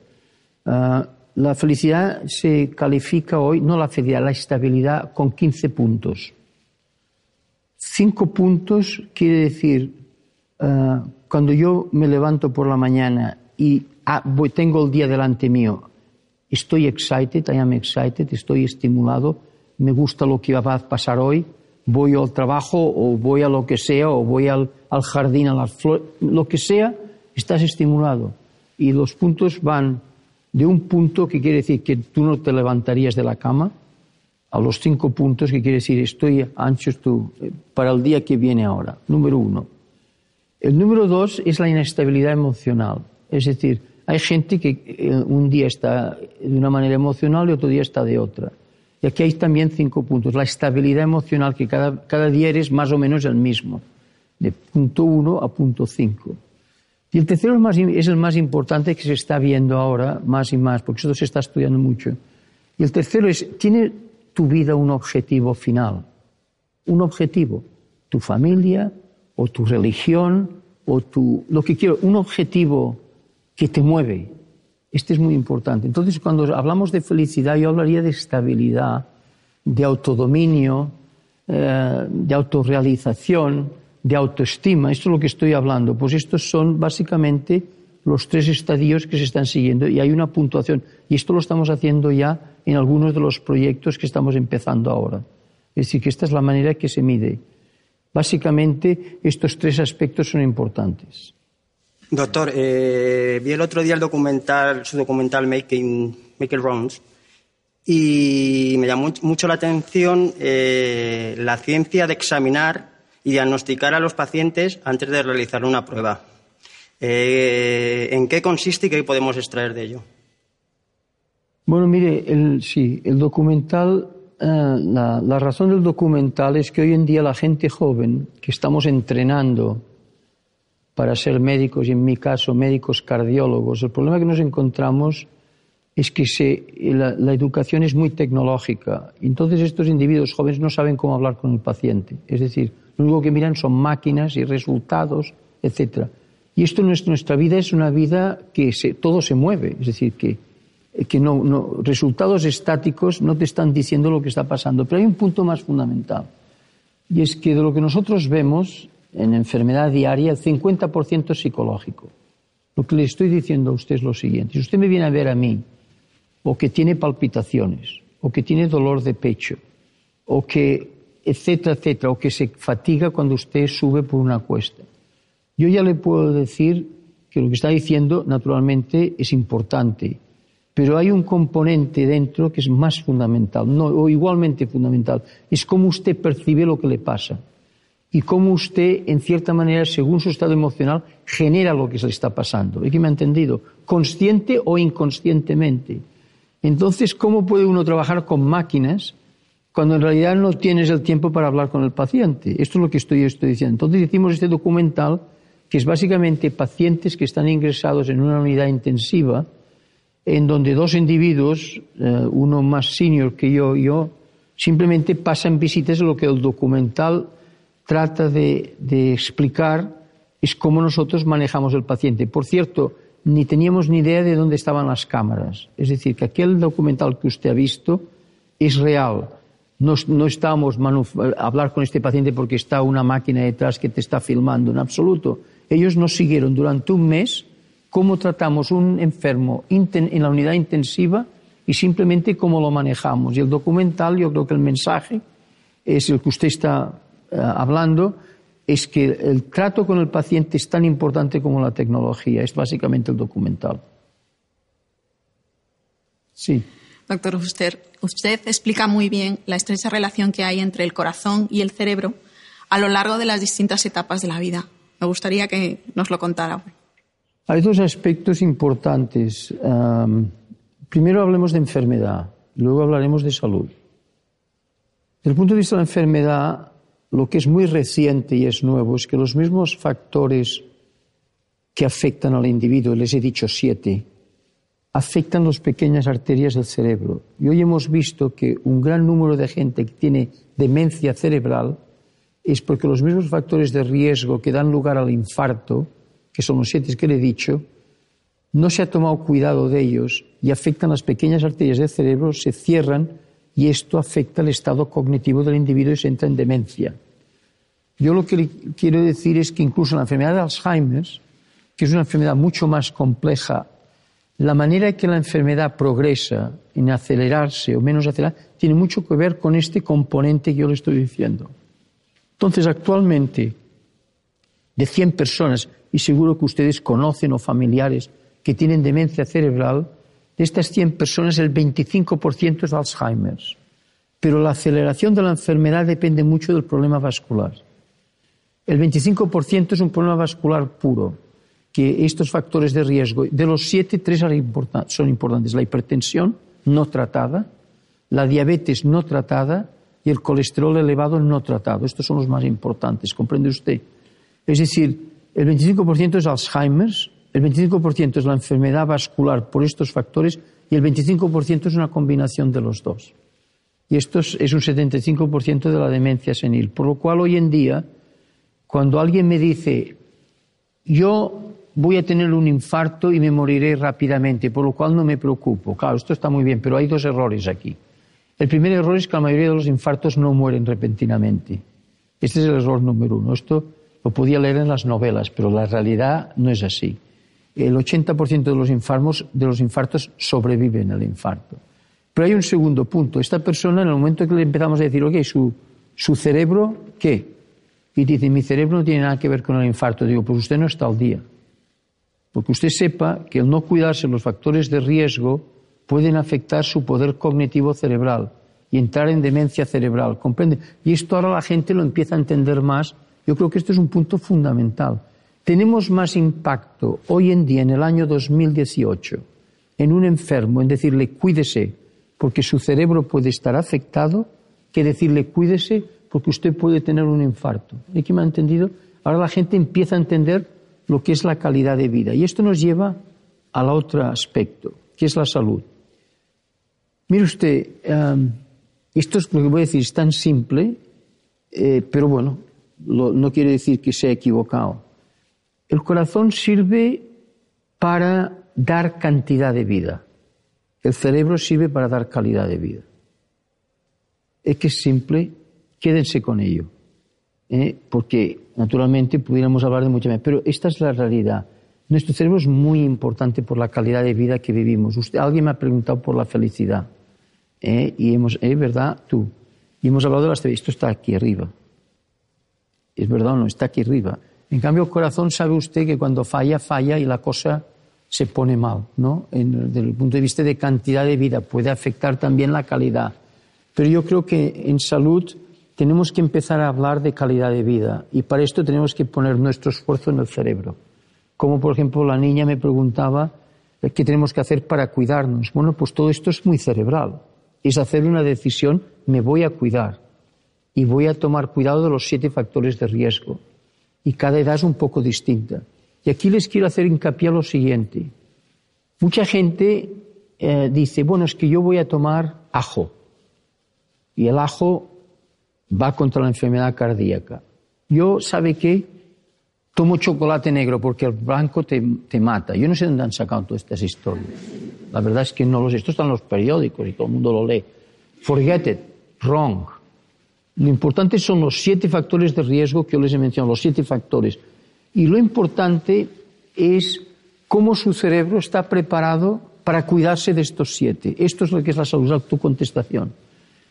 Ah, la felicidad se califica hoy, no la felicidad, la estabilidad con 15 puntos. Cinco puntos quiere decir, ah, cuando yo me levanto por la mañana y ah, tengo el día delante mío, estoy excited, I am excited, estoy estimulado, me gusta lo que va a pasar hoy, voy al trabajo o voy a lo que sea, o voy al, al jardín, a las flores, lo que sea, estás estimulado. Y los puntos van de un punto que quiere decir que tú no te levantarías de la cama, a los cinco puntos que quiere decir estoy ancho eh, para el día que viene ahora. Número uno. El número dos es la inestabilidad emocional. Es decir, hay gente que eh, un día está de una manera emocional y otro día está de otra. Y aquí hay también cinco puntos. La estabilidad emocional, que cada, día eres más o menos el mismo, de punto uno a punto cinco. Y el tercero es el más importante que se está viendo ahora más y más, porque esto se está estudiando mucho. Y el tercero es, ¿tiene tu vida un objetivo final? Un objetivo, tu familia o tu religión o tu, lo que quiero, un objetivo que te mueve. Este es muy importante. Entonces, cuando hablamos de felicidad, yo hablaría de estabilidad, de autodominio, eh, de autorrealización, de autoestima. Esto es lo que estoy hablando. Pues estos son básicamente los tres estadios que se están siguiendo y hay una puntuación. Y esto lo estamos haciendo ya en algunos de los proyectos que estamos empezando ahora. Es decir, que esta es la manera que se mide. Básicamente, estos tres aspectos son importantes. Doctor, eh, vi el otro día el documental, su documental Making, Making Rounds y me llamó mucho la atención eh, la ciencia de examinar y diagnosticar a los pacientes antes de realizar una prueba. Eh, ¿En qué consiste y qué podemos extraer de ello? Bueno, mire, el, sí, el documental, la, la, razón del documental es que hoy en día la gente joven que estamos entrenando para ser médicos, y en mi caso médicos cardiólogos, el problema que nos encontramos es que se, la, la, educación es muy tecnológica. Entonces estos individuos jóvenes no saben cómo hablar con el paciente. Es decir, lo único que miran son máquinas y resultados, etc. Y esto nuestra vida es una vida que se, todo se mueve. Es decir, que que no, no, resultados estáticos no te están diciendo lo que está pasando. Pero hay un punto más fundamental. Y es que de lo que nosotros vemos en enfermedad diaria, el 50% es psicológico. Lo que le estoy diciendo a usted es lo siguiente. Si usted me viene a ver a mí, o que tiene palpitaciones, o que tiene dolor de pecho, o que, etcétera, etcétera, o que se fatiga cuando usted sube por una cuesta, yo ya le puedo decir que lo que está diciendo, naturalmente, es importante pero hay un componente dentro que es más fundamental, no, o igualmente fundamental, es cómo usted percibe lo que le pasa y cómo usted, en cierta manera, según su estado emocional, genera lo que se le está pasando. ¿Es que me ha entendido? Consciente o inconscientemente. Entonces, ¿cómo puede uno trabajar con máquinas cuando en realidad no tienes el tiempo para hablar con el paciente? Esto es lo que estoy, estoy diciendo. Entonces hicimos este documental que es básicamente pacientes que están ingresados en una unidad intensiva, en donde dos individuos, eh, uno más senior que yo yo, simplemente pasan visitas. Lo que el documental trata de, de, explicar es cómo nosotros manejamos el paciente. Por cierto, ni teníamos ni idea de dónde estaban las cámaras. Es decir, que aquel documental que usted ha visto es real. No, no estamos a hablar con este paciente porque está una máquina detrás que te está filmando, en absoluto. Ellos nos siguieron durante un mes cómo tratamos un enfermo en la unidad intensiva y simplemente cómo lo manejamos. Y el documental, yo creo que el mensaje es el que usted está hablando, es que el trato con el paciente es tan importante como la tecnología. Es básicamente el documental. Sí. Doctor Fuster, usted explica muy bien la estrecha relación que hay entre el corazón y el cerebro a lo largo de las distintas etapas de la vida. Me gustaría que nos lo contara. Hay dos aspectos importantes. Um, primero hablemos de enfermedad, luego hablaremos de salud. Desde el punto de vista de la enfermedad, lo que es muy reciente y es nuevo es que los mismos factores que afectan al individuo, les he dicho siete, afectan las pequeñas arterias del cerebro. Y hoy hemos visto que un gran número de gente que tiene demencia cerebral es porque los mismos factores de riesgo que dan lugar al infarto que son los siete que le he dicho, no se ha tomado cuidado de ellos y afectan las pequeñas arterias del cerebro, se cierran y esto afecta el estado cognitivo del individuo y se entra en demencia. Yo lo que quiero decir es que incluso la enfermedad de Alzheimer, que es una enfermedad mucho más compleja, la manera en que la enfermedad progresa en acelerarse o menos acelerar tiene mucho que ver con este componente que yo le estoy diciendo. Entonces, actualmente, de 100 personas, y seguro que ustedes conocen o familiares que tienen demencia cerebral, de estas 100 personas el 25% es Alzheimer. Pero la aceleración de la enfermedad depende mucho del problema vascular. El 25% es un problema vascular puro, que estos factores de riesgo, de los siete, tres son importantes. La hipertensión no tratada, la diabetes no tratada y el colesterol elevado no tratado. Estos son los más importantes, ¿comprende usted? Es decir, el 25% es Alzheimer, el 25% es la enfermedad vascular por estos factores y el 25% es una combinación de los dos. Y esto es, un 75% de la demencia senil. Por lo cual hoy en día, cuando alguien me dice, yo voy a tener un infarto y me moriré rápidamente, por lo cual no me preocupo. Claro, esto está muy bien, pero hay dos errores aquí. El primer error es que la mayoría de los infartos no mueren repentinamente. Este es el error número uno. Esto lo podía leer en las novelas, pero la realidad no es así. el 80% de los, infartos, de los infartos sobreviven al infarto. Pero hay un segundo punto. Esta persona, en el momento que le empezamos a decir, ok, su, su cerebro, ¿qué? Y dice, mi cerebro no tiene nada que ver con el infarto. Digo, pues usted no está al día. Porque usted sepa que el no cuidarse los factores de riesgo pueden afectar su poder cognitivo cerebral y entrar en demencia cerebral. ¿Comprende? Y esto ahora la gente lo empieza a entender más. Yo creo que esto es un punto fundamental. Tenemos más impacto hoy en día, en el año 2018, en un enfermo, en decirle cuídese porque su cerebro puede estar afectado, que decirle cuídese porque usted puede tener un infarto. ¿Y que me ha entendido? Ahora la gente empieza a entender lo que es la calidad de vida. Y esto nos lleva al otro aspecto, que es la salud. Mire usted, esto es lo que voy a decir, es tan simple, eh, pero bueno, no quiere decir que sea equivocado. El corazón sirve para dar cantidad de vida. El cerebro sirve para dar calidad de vida. Es que es simple, quédense con ello. ¿eh? Porque, naturalmente, pudiéramos hablar de mucho más, pero esta es la realidad. Nuestro cerebro es muy importante por la calidad de vida que vivimos. Usted, alguien me ha preguntado por la felicidad. ¿eh? Y hemos, es verdad, tú. Y hemos hablado de las Esto está aquí arriba. ¿Es verdad o no? Está aquí arriba. En cambio, el corazón sabe usted que cuando falla, falla y la cosa se pone mal, ¿no? desde el punto de vista de cantidad de vida, puede afectar también la calidad. Pero yo creo que en salud tenemos que empezar a hablar de calidad de vida y para esto tenemos que poner nuestro esfuerzo en el cerebro. Como por ejemplo la niña me preguntaba eh, qué tenemos que hacer para cuidarnos. Bueno, pues todo esto es muy cerebral. Es hacer una decisión, me voy a cuidar y voy a tomar cuidado de los siete factores de riesgo. Y cada edad es un poco distinta. Y aquí les quiero hacer hincapié a lo siguiente. Mucha gente eh, dice, bueno, es que yo voy a tomar ajo. Y el ajo va contra la enfermedad cardíaca. Yo, ¿sabe qué? Tomo chocolate negro porque el blanco te, mata. Yo no sé dónde han sacado todas estas historias. La verdad es que no lo sé. Esto está en los periódicos y todo el mundo lo lee. Forget it. Wrong. Lo importante son los siete factores de riesgo que yo les he mencionado, los siete factores. Y lo importante es cómo su cerebro está preparado para cuidarse de estos siete. Esto es lo que es la salud, tu contestación.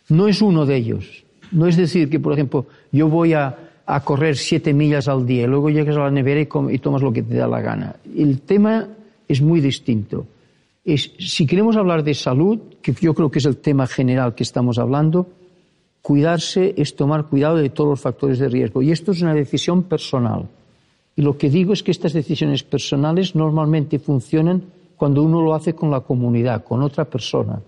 No es uno de ellos. No es decir que, por ejemplo, yo voy a, correr siete millas al día y luego llegas a la nevera y, tomas lo que te da la gana. El tema es muy distinto. si queremos hablar de salud, que yo creo que es el tema general que estamos hablando, cuidarse es tomar cuidado de todos los factores de riesgo. Y esto es una decisión personal. Y lo que digo es que estas decisiones personales normalmente funcionan cuando uno lo hace con la comunidad, con otra persona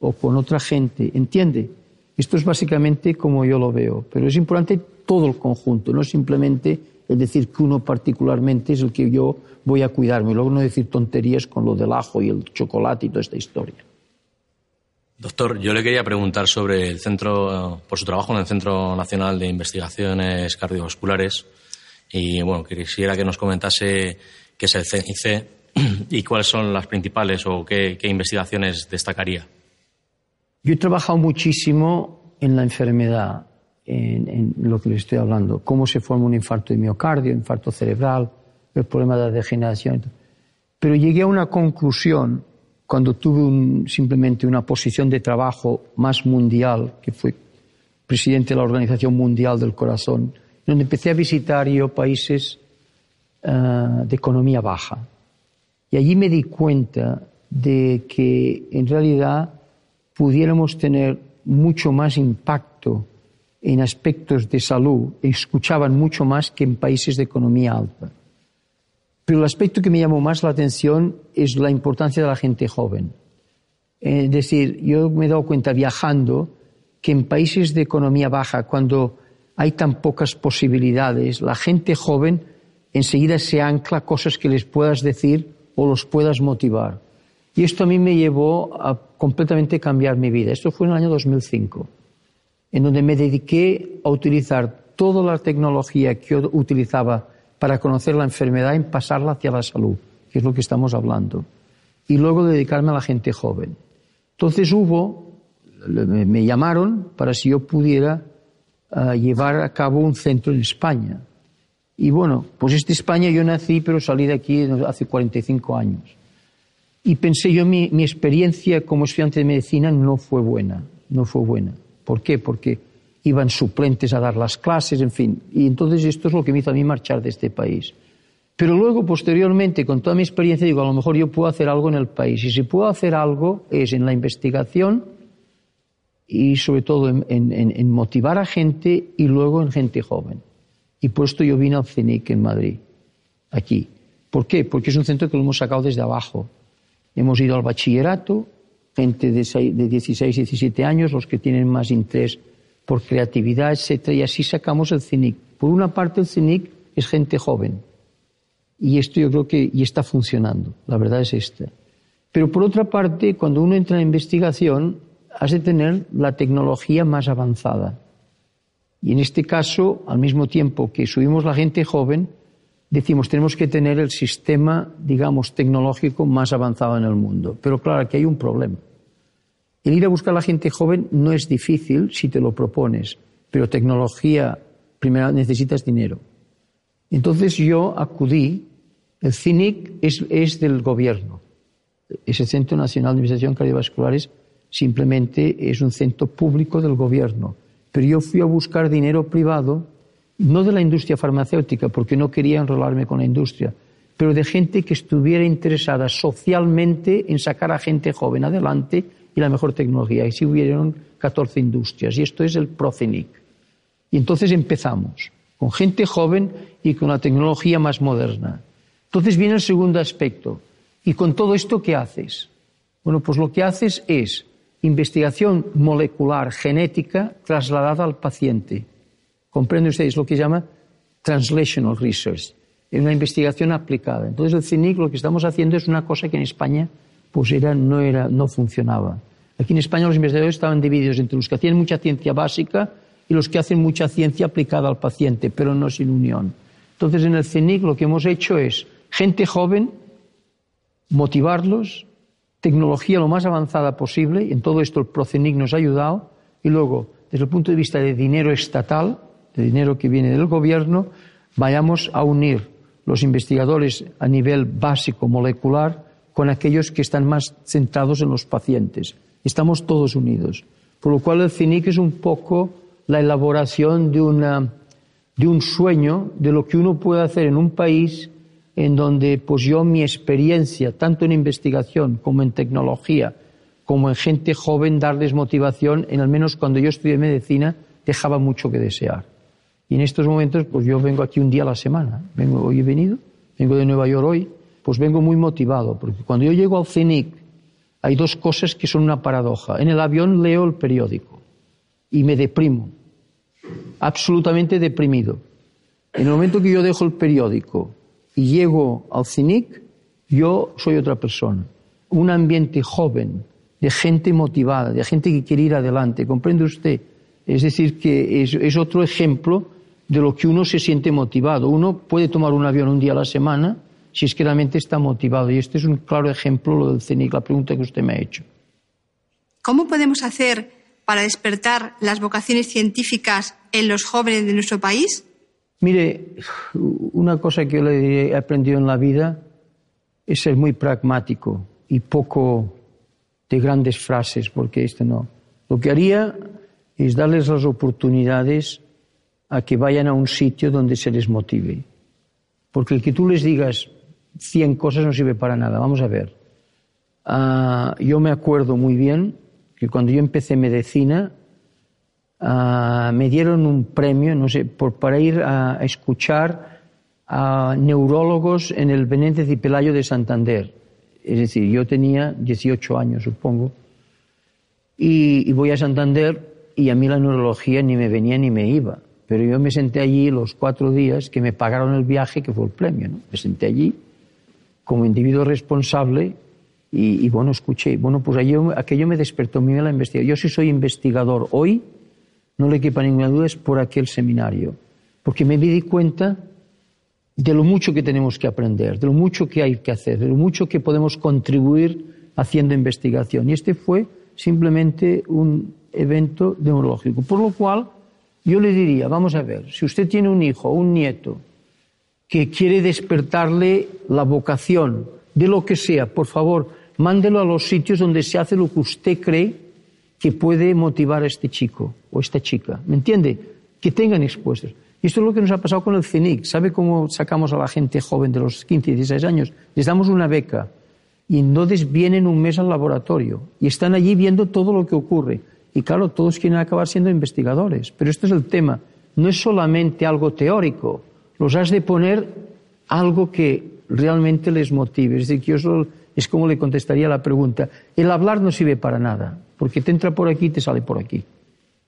o con otra gente. ¿Entiende? Esto es básicamente como yo lo veo. Pero es importante todo el conjunto, no simplemente el decir que uno particularmente es el que yo voy a cuidarme. Y luego no decir tonterías con lo del ajo y el chocolate y toda esta historia. Doctor, yo le quería preguntar sobre el centro, por su trabajo en el Centro Nacional de Investigaciones Cardiovasculares. Y bueno, quisiera que nos comentase qué es el CNIC y cuáles son las principales o qué, investigaciones destacaría. Yo he trabajado muchísimo en la enfermedad, en, lo que le estoy hablando, cómo se forma un infarto de miocardio, infarto cerebral, el problema de la degeneración. Pero llegué a una conclusión cuando tuve simplemente una posición de trabajo más mundial, que fue presidente de la Organización Mundial del Corazón, donde empecé a visitar yo países uh, de economía baja. Y allí me di cuenta de que en realidad pudiéramos tener mucho más impacto en aspectos de salud, escuchaban mucho más que en países de economía alta. Pero el aspecto que me llamó más la atención es la importancia de la gente joven. Es decir, yo me he dado cuenta viajando que en países de economía baja, cuando hay tan pocas posibilidades. La gente joven enseguida se ancla cosas que les puedas decir o los puedas motivar. Y esto a mí me llevó a completamente cambiar mi vida. Esto fue en el año 2005, en donde me dediqué a utilizar toda la tecnología que yo utilizaba para conocer la enfermedad en pasarla hacia la salud, que es lo que estamos hablando. Y luego dedicarme a la gente joven. Entonces hubo, me llamaron para si yo pudiera llevar a cabo un centro en España. Y bueno, pues esta España yo nací, pero salí de aquí hace 45 años. Y pensé yo, mi, mi experiencia como estudiante de medicina no fue buena, no fue buena. ¿Por qué? Porque iban suplentes a dar las clases, en fin. Y entonces esto es lo que me hizo a mí marchar de este país. Pero luego, posteriormente, con toda mi experiencia, digo, a lo mejor yo puedo hacer algo en el país. Y si puedo hacer algo es en la investigación y sobre todo en, motivar a gente y luego en gente joven. Y por esto yo vine al CENIC en Madrid, aquí. ¿Por qué? Porque es un centro que lo hemos sacado desde abajo. Hemos ido al bachillerato, gente de, 6, de 16, 17 años, los que tienen más interés por creatividad, etcétera, y así sacamos el CINIC. Por una parte, el CINIC es gente joven, y esto yo creo que y está funcionando, la verdad es esta. Pero por otra parte, cuando uno entra en investigación, has de tener la tecnología más avanzada. Y en este caso, al mismo tiempo que subimos la gente joven, decimos tenemos que tener el sistema, digamos, tecnológico más avanzado en el mundo. Pero claro, aquí hay un problema. El ir a buscar a la gente joven no es difícil si te lo propones, pero tecnología, primero necesitas dinero. Entonces yo acudí, el CINIC es, es del gobierno, ese Centro Nacional de Investigación Cardiovasculares simplemente es un centro público del gobierno, pero yo fui a buscar dinero privado, no de la industria farmacéutica, porque no quería enrolarme con la industria, pero de gente que estuviera interesada socialmente en sacar a gente joven adelante y la mejor tecnología. Y si hubieron 14 industrias. Y esto es el Procenic. Y entonces empezamos con gente joven y con la tecnología más moderna. Entonces viene el segundo aspecto. ¿Y con todo esto qué haces? Bueno, pues lo que haces es investigación molecular genética trasladada al paciente. Comprende ustedes lo que llama translational research, es una investigación aplicada. Entonces el CINIC lo que estamos haciendo es una cosa que en España pues era, no, era, no funcionaba. Aquí en España los investigadores estaban divididos entre los que hacían mucha ciencia básica y los que hacen mucha ciencia aplicada al paciente, pero no sin unión. Entonces en el CENIC lo que hemos hecho es gente joven, motivarlos, tecnología lo más avanzada posible, y en todo esto el PROCENIC nos ha ayudado, y luego, desde el punto de vista de dinero estatal, de dinero que viene del gobierno, vayamos a unir los investigadores a nivel básico molecular con aquellos que están más centrados en los pacientes. Estamos todos unidos. Por lo cual el CINIC es un poco la elaboración de, de un sueño de lo que uno puede hacer en un país en donde pues yo mi experiencia, tanto en investigación como en tecnología, como en gente joven, darles motivación, en al menos cuando yo estudié medicina, dejaba mucho que desear. Y en estos momentos, pues yo vengo aquí un día a la semana. Vengo, hoy he venido, vengo de Nueva York hoy, pues vengo muy motivado, porque cuando yo llego al CENIC hay dos cosas que son una paradoja. En el avión leo el periódico y me deprimo, absolutamente deprimido. En el momento que yo dejo el periódico y llego al CINIC, yo soy otra persona. Un ambiente joven, de gente motivada, de gente que quiere ir adelante. ¿Comprende usted? Es decir, que es, es otro ejemplo de lo que uno se siente motivado. Uno puede tomar un avión un día a la semana si es que realmente está motivado. Y este es un claro ejemplo lo del CENIC, la pregunta que usted me ha hecho. ¿Cómo podemos hacer para despertar las vocaciones científicas en los jóvenes de nuestro país? Mire, una cosa que yo le he aprendido en la vida es ser muy pragmático y poco de grandes frases, porque esto no. Lo que haría es darles las oportunidades a que vayan a un sitio donde se les motive. Porque el que tú les digas, 100 cosas no sirve para nada. Vamos a ver. Uh, yo me acuerdo muy bien que cuando yo empecé medicina uh, me dieron un premio, no sé, por, para ir a, escuchar a neurólogos en el Benéndez y Pelayo de Santander. Es decir, yo tenía 18 años, supongo, y, y voy a Santander y a mí la neurología ni me venía ni me iba. Pero yo me senté allí los cuatro días que me pagaron el viaje, que fue el premio. ¿no? Me senté allí como individuo responsable y, y bueno, escuché. Bueno, pues aquello, aquello me despertó mí la investigación. Yo si soy investigador hoy, no le quepa ninguna duda, es por aquel seminario. Porque me di cuenta de lo mucho que tenemos que aprender, de lo mucho que hay que hacer, de lo mucho que podemos contribuir haciendo investigación. Y este fue simplemente un evento neurológico. Por lo cual, yo le diría, vamos a ver, si usted tiene un hijo o un nieto que quiere despertarle la vocación, de lo que sea, por favor, mándelo a los sitios donde se hace lo que usted cree que puede motivar a este chico o esta chica. ¿Me entiende? Que tengan expuestos. Esto es lo que nos ha pasado con el CENIC. ¿Sabe cómo sacamos a la gente joven de los 15 y 16 años? Les damos una beca y entonces vienen un mes al laboratorio y están allí viendo todo lo que ocurre. Y claro, todos quieren acabar siendo investigadores. Pero este es el tema. No es solamente algo teórico los has de poner algo que realmente les motive. Es decir, que yo es como le contestaría la pregunta. El hablar no sirve para nada, porque te entra por aquí y te sale por aquí.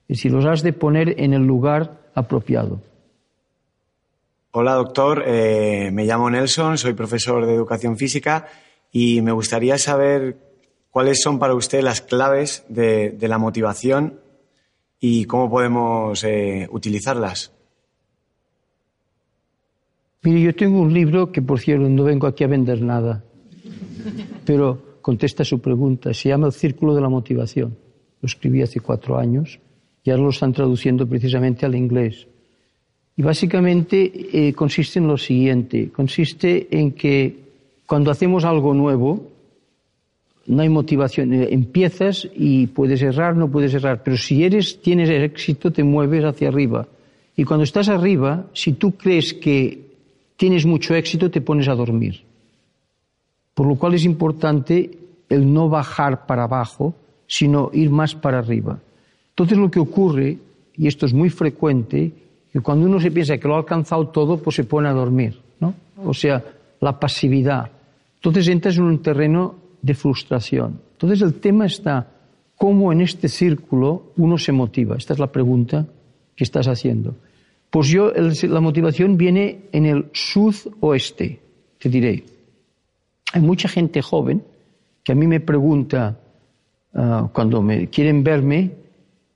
Es decir, los has de poner en el lugar apropiado. Hola, doctor. Eh, me llamo Nelson, soy profesor de educación física y me gustaría saber cuáles son para usted las claves de, la motivación y cómo podemos eh, utilizarlas. Mire, yo tengo un libro que, por cierto, no vengo aquí a vender nada, pero contesta su pregunta. Se llama El Círculo de la Motivación. Lo escribí hace cuatro años y ahora lo están traduciendo precisamente al inglés. Y básicamente eh, consiste en lo siguiente. Consiste en que cuando hacemos algo nuevo, no hay motivación. Eh, empiezas y puedes errar, no puedes errar. Pero si eres, tienes éxito, te mueves hacia arriba. Y cuando estás arriba, si tú crees que tienes mucho éxito, te pones a dormir. Por lo cual es importante el no bajar para abajo, sino ir más para arriba. Entonces lo que ocurre, y esto es muy frecuente, que cuando uno se piensa que lo ha alcanzado todo, pues se pone a dormir, ¿no? O sea, la pasividad. Entonces entras en un terreno de frustración. Entonces el tema está cómo en este círculo uno se motiva. Esta es la pregunta que estás haciendo. Pues yo, la motivación viene en el sudoeste, te diré. Hay mucha gente joven que a mí me pregunta, ah, cuando me quieren verme,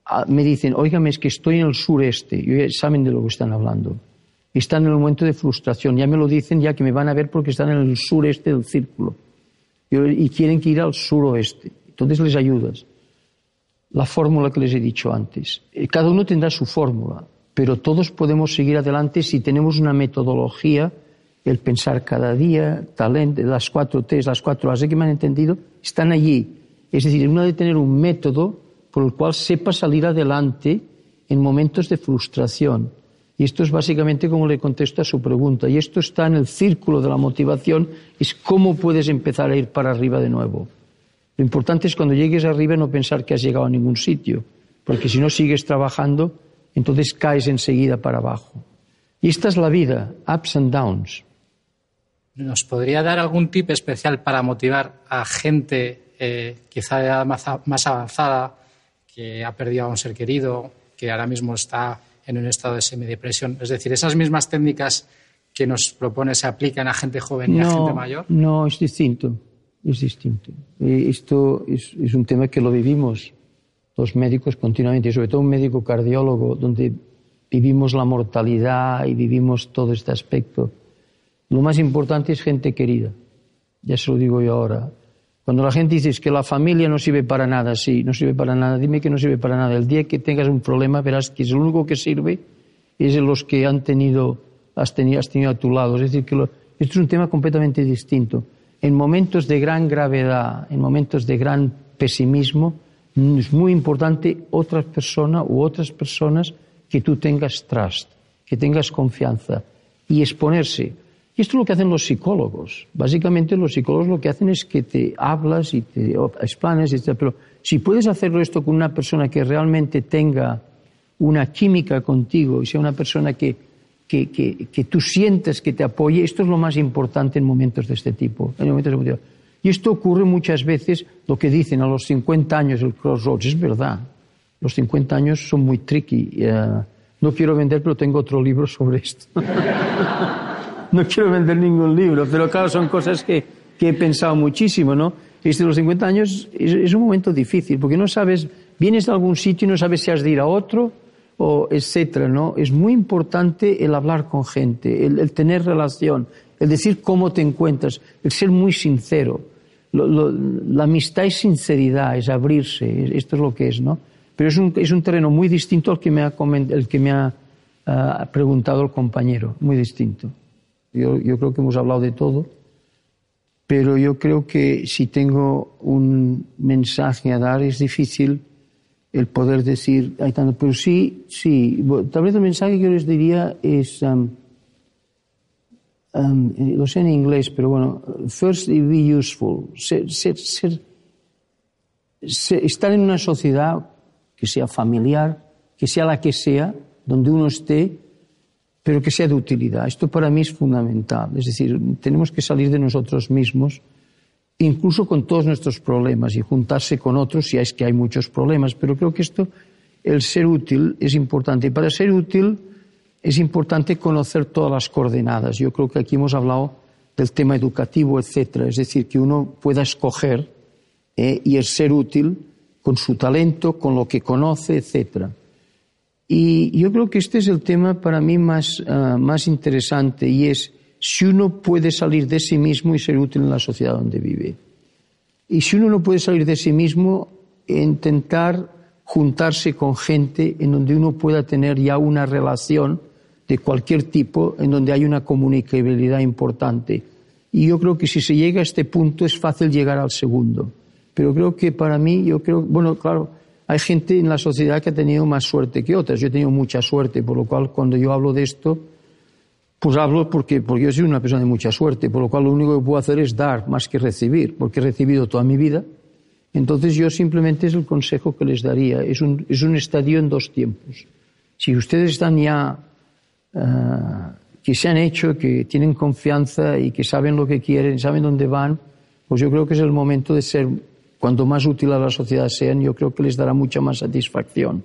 ah, me dicen, óigame, es que estoy en el sureste. Y ya saben de lo que están hablando. Están en el momento de frustración. Ya me lo dicen, ya que me van a ver porque están en el sureste del círculo. Y quieren que ir al suroeste. Entonces les ayudas. La fórmula que les he dicho antes. Eh, cada uno tendrá su fórmula pero todos podemos seguir adelante si tenemos una metodología, el pensar cada día, talento, las cuatro T, las cuatro A, que me han entendido, están allí. Es decir, uno debe tener un método por el cual sepa salir adelante en momentos de frustración. Y esto es básicamente como le contesto a su pregunta. Y esto está en el círculo de la motivación, es cómo puedes empezar a ir para arriba de nuevo. Lo importante es cuando llegues arriba no pensar que has llegado a ningún sitio, porque si no sigues trabajando, entonces caes enseguida para abajo. Y esta es la vida, ups and downs. ¿Nos podría dar algún tip especial para motivar a gente eh, quizá de edad más avanzada, que ha perdido a un ser querido, que ahora mismo está en un estado de semidepresión? Es decir, esas mismas técnicas que nos propone se aplican a gente joven y a gente mayor. No, es distinto. Es distinto. Eh, esto es, es un tema que lo vivimos los médicos continuamente, y sobre todo un médico cardiólogo, donde vivimos la mortalidad y vivimos todo este aspecto. Lo más importante es gente querida. Ya se lo digo yo ahora. Cuando la gente dice que la familia no sirve para nada, sí, no sirve para nada, dime que no sirve para nada. El día que tengas un problema verás que es lo único que sirve es los que han tenido, has tenido, has tenido a tu lado. Es decir, que esto es un tema completamente distinto. En momentos de gran gravedad, en momentos de gran pesimismo, es muy importante otra persona u otras personas que tú tengas trust, que tengas confianza y exponerse. Y esto es lo que hacen los psicólogos. Básicamente los psicólogos lo que hacen es que te hablas y te explanes, etc. Pero si puedes hacerlo esto con una persona que realmente tenga una química contigo y sea una persona que, que, que, tú sientes que te apoye, esto es lo más importante en momentos de este tipo, en momentos de y esto ocurre muchas veces, lo que dicen a los 50 años el crossroads, es verdad. Los 50 años son muy tricky. Eh, no quiero vender, pero tengo otro libro sobre esto. [LAUGHS] [LAUGHS] no quiero vender ningún libro, pero claro, son cosas que, que he pensado muchísimo, ¿no? Este de los 50 años es, un momento difícil, porque no sabes, vienes de algún sitio y no sabes si has de ir a otro, o etcétera, ¿no? Es muy importante el hablar con gente, el tener relación, el decir cómo te encuentras, el ser muy sincero. la amistad es sinceridad, es abrirse, esto es lo que es, ¿no? Pero es un, es un terreno muy distinto al que me ha, el que me ha preguntado el compañero, muy distinto. Yo, yo creo que hemos hablado de todo, pero yo creo que si tengo un mensaje a dar es difícil el poder decir, hay tanto, pero sí, sí, tal vez el mensaje que yo les diría es, um, um, lo sé en inglés, pero bueno, first be useful, ser, ser, ser, estar en una sociedad que sea familiar, que sea la que sea, donde uno esté, pero que sea de utilidad. Esto para mí es fundamental. Es decir, tenemos que salir de nosotros mismos, incluso con todos nuestros problemas, y juntarse con otros si es que hay muchos problemas. Pero creo que esto, el ser útil, es importante. Y para ser útil es importante conocer todas las coordenadas. Yo creo que aquí hemos hablado del tema educativo, etcétera. Es decir, que uno pueda escoger eh, y el ser útil con su talento, con lo que conoce, etcétera. Y yo creo que este es el tema para mí más, uh, más interesante y es si uno puede salir de sí mismo y ser útil en la sociedad donde vive. Y si uno no puede salir de sí mismo, intentar juntarse con gente en donde uno pueda tener ya una relación de cualquier tipo, en donde hay una comunicabilidad importante. Y yo creo que si se llega a este punto es fácil llegar al segundo. Pero creo que para mí, yo creo, bueno, claro, hay gente en la sociedad que ha tenido más suerte que otras. Yo he tenido mucha suerte, por lo cual cuando yo hablo de esto, pues hablo porque, porque yo soy una persona de mucha suerte, por lo cual lo único que puedo hacer es dar más que recibir, porque he recibido toda mi vida. Entonces yo simplemente es el consejo que les daría. Es un, es un estadio en dos tiempos. Si ustedes están ya, uh, que se han hecho, que tienen confianza y que saben lo que quieren, saben dónde van, pues yo creo que es el momento de ser cuanto más útil a la sociedad sean, yo creo que les dará mucha más satisfacción.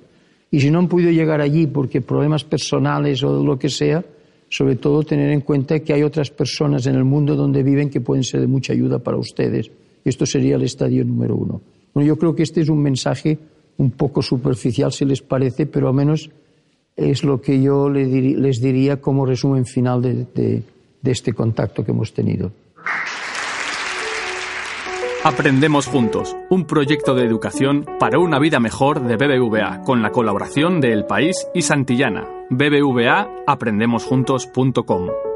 Y si no han podido llegar allí porque problemas personales o lo que sea, sobre todo tener en cuenta que hay otras personas en el mundo donde viven que pueden ser de mucha ayuda para ustedes. Esto sería el estadio número uno. Bueno, yo creo que este es un mensaje un poco superficial, si les parece, pero al menos es lo que yo les diría como resumen final de, este contacto que hemos tenido. Aprendemos Juntos, un proyecto de educación para una vida mejor de BBVA, con la colaboración de El País y Santillana. BBVA, aprendemosjuntos.com.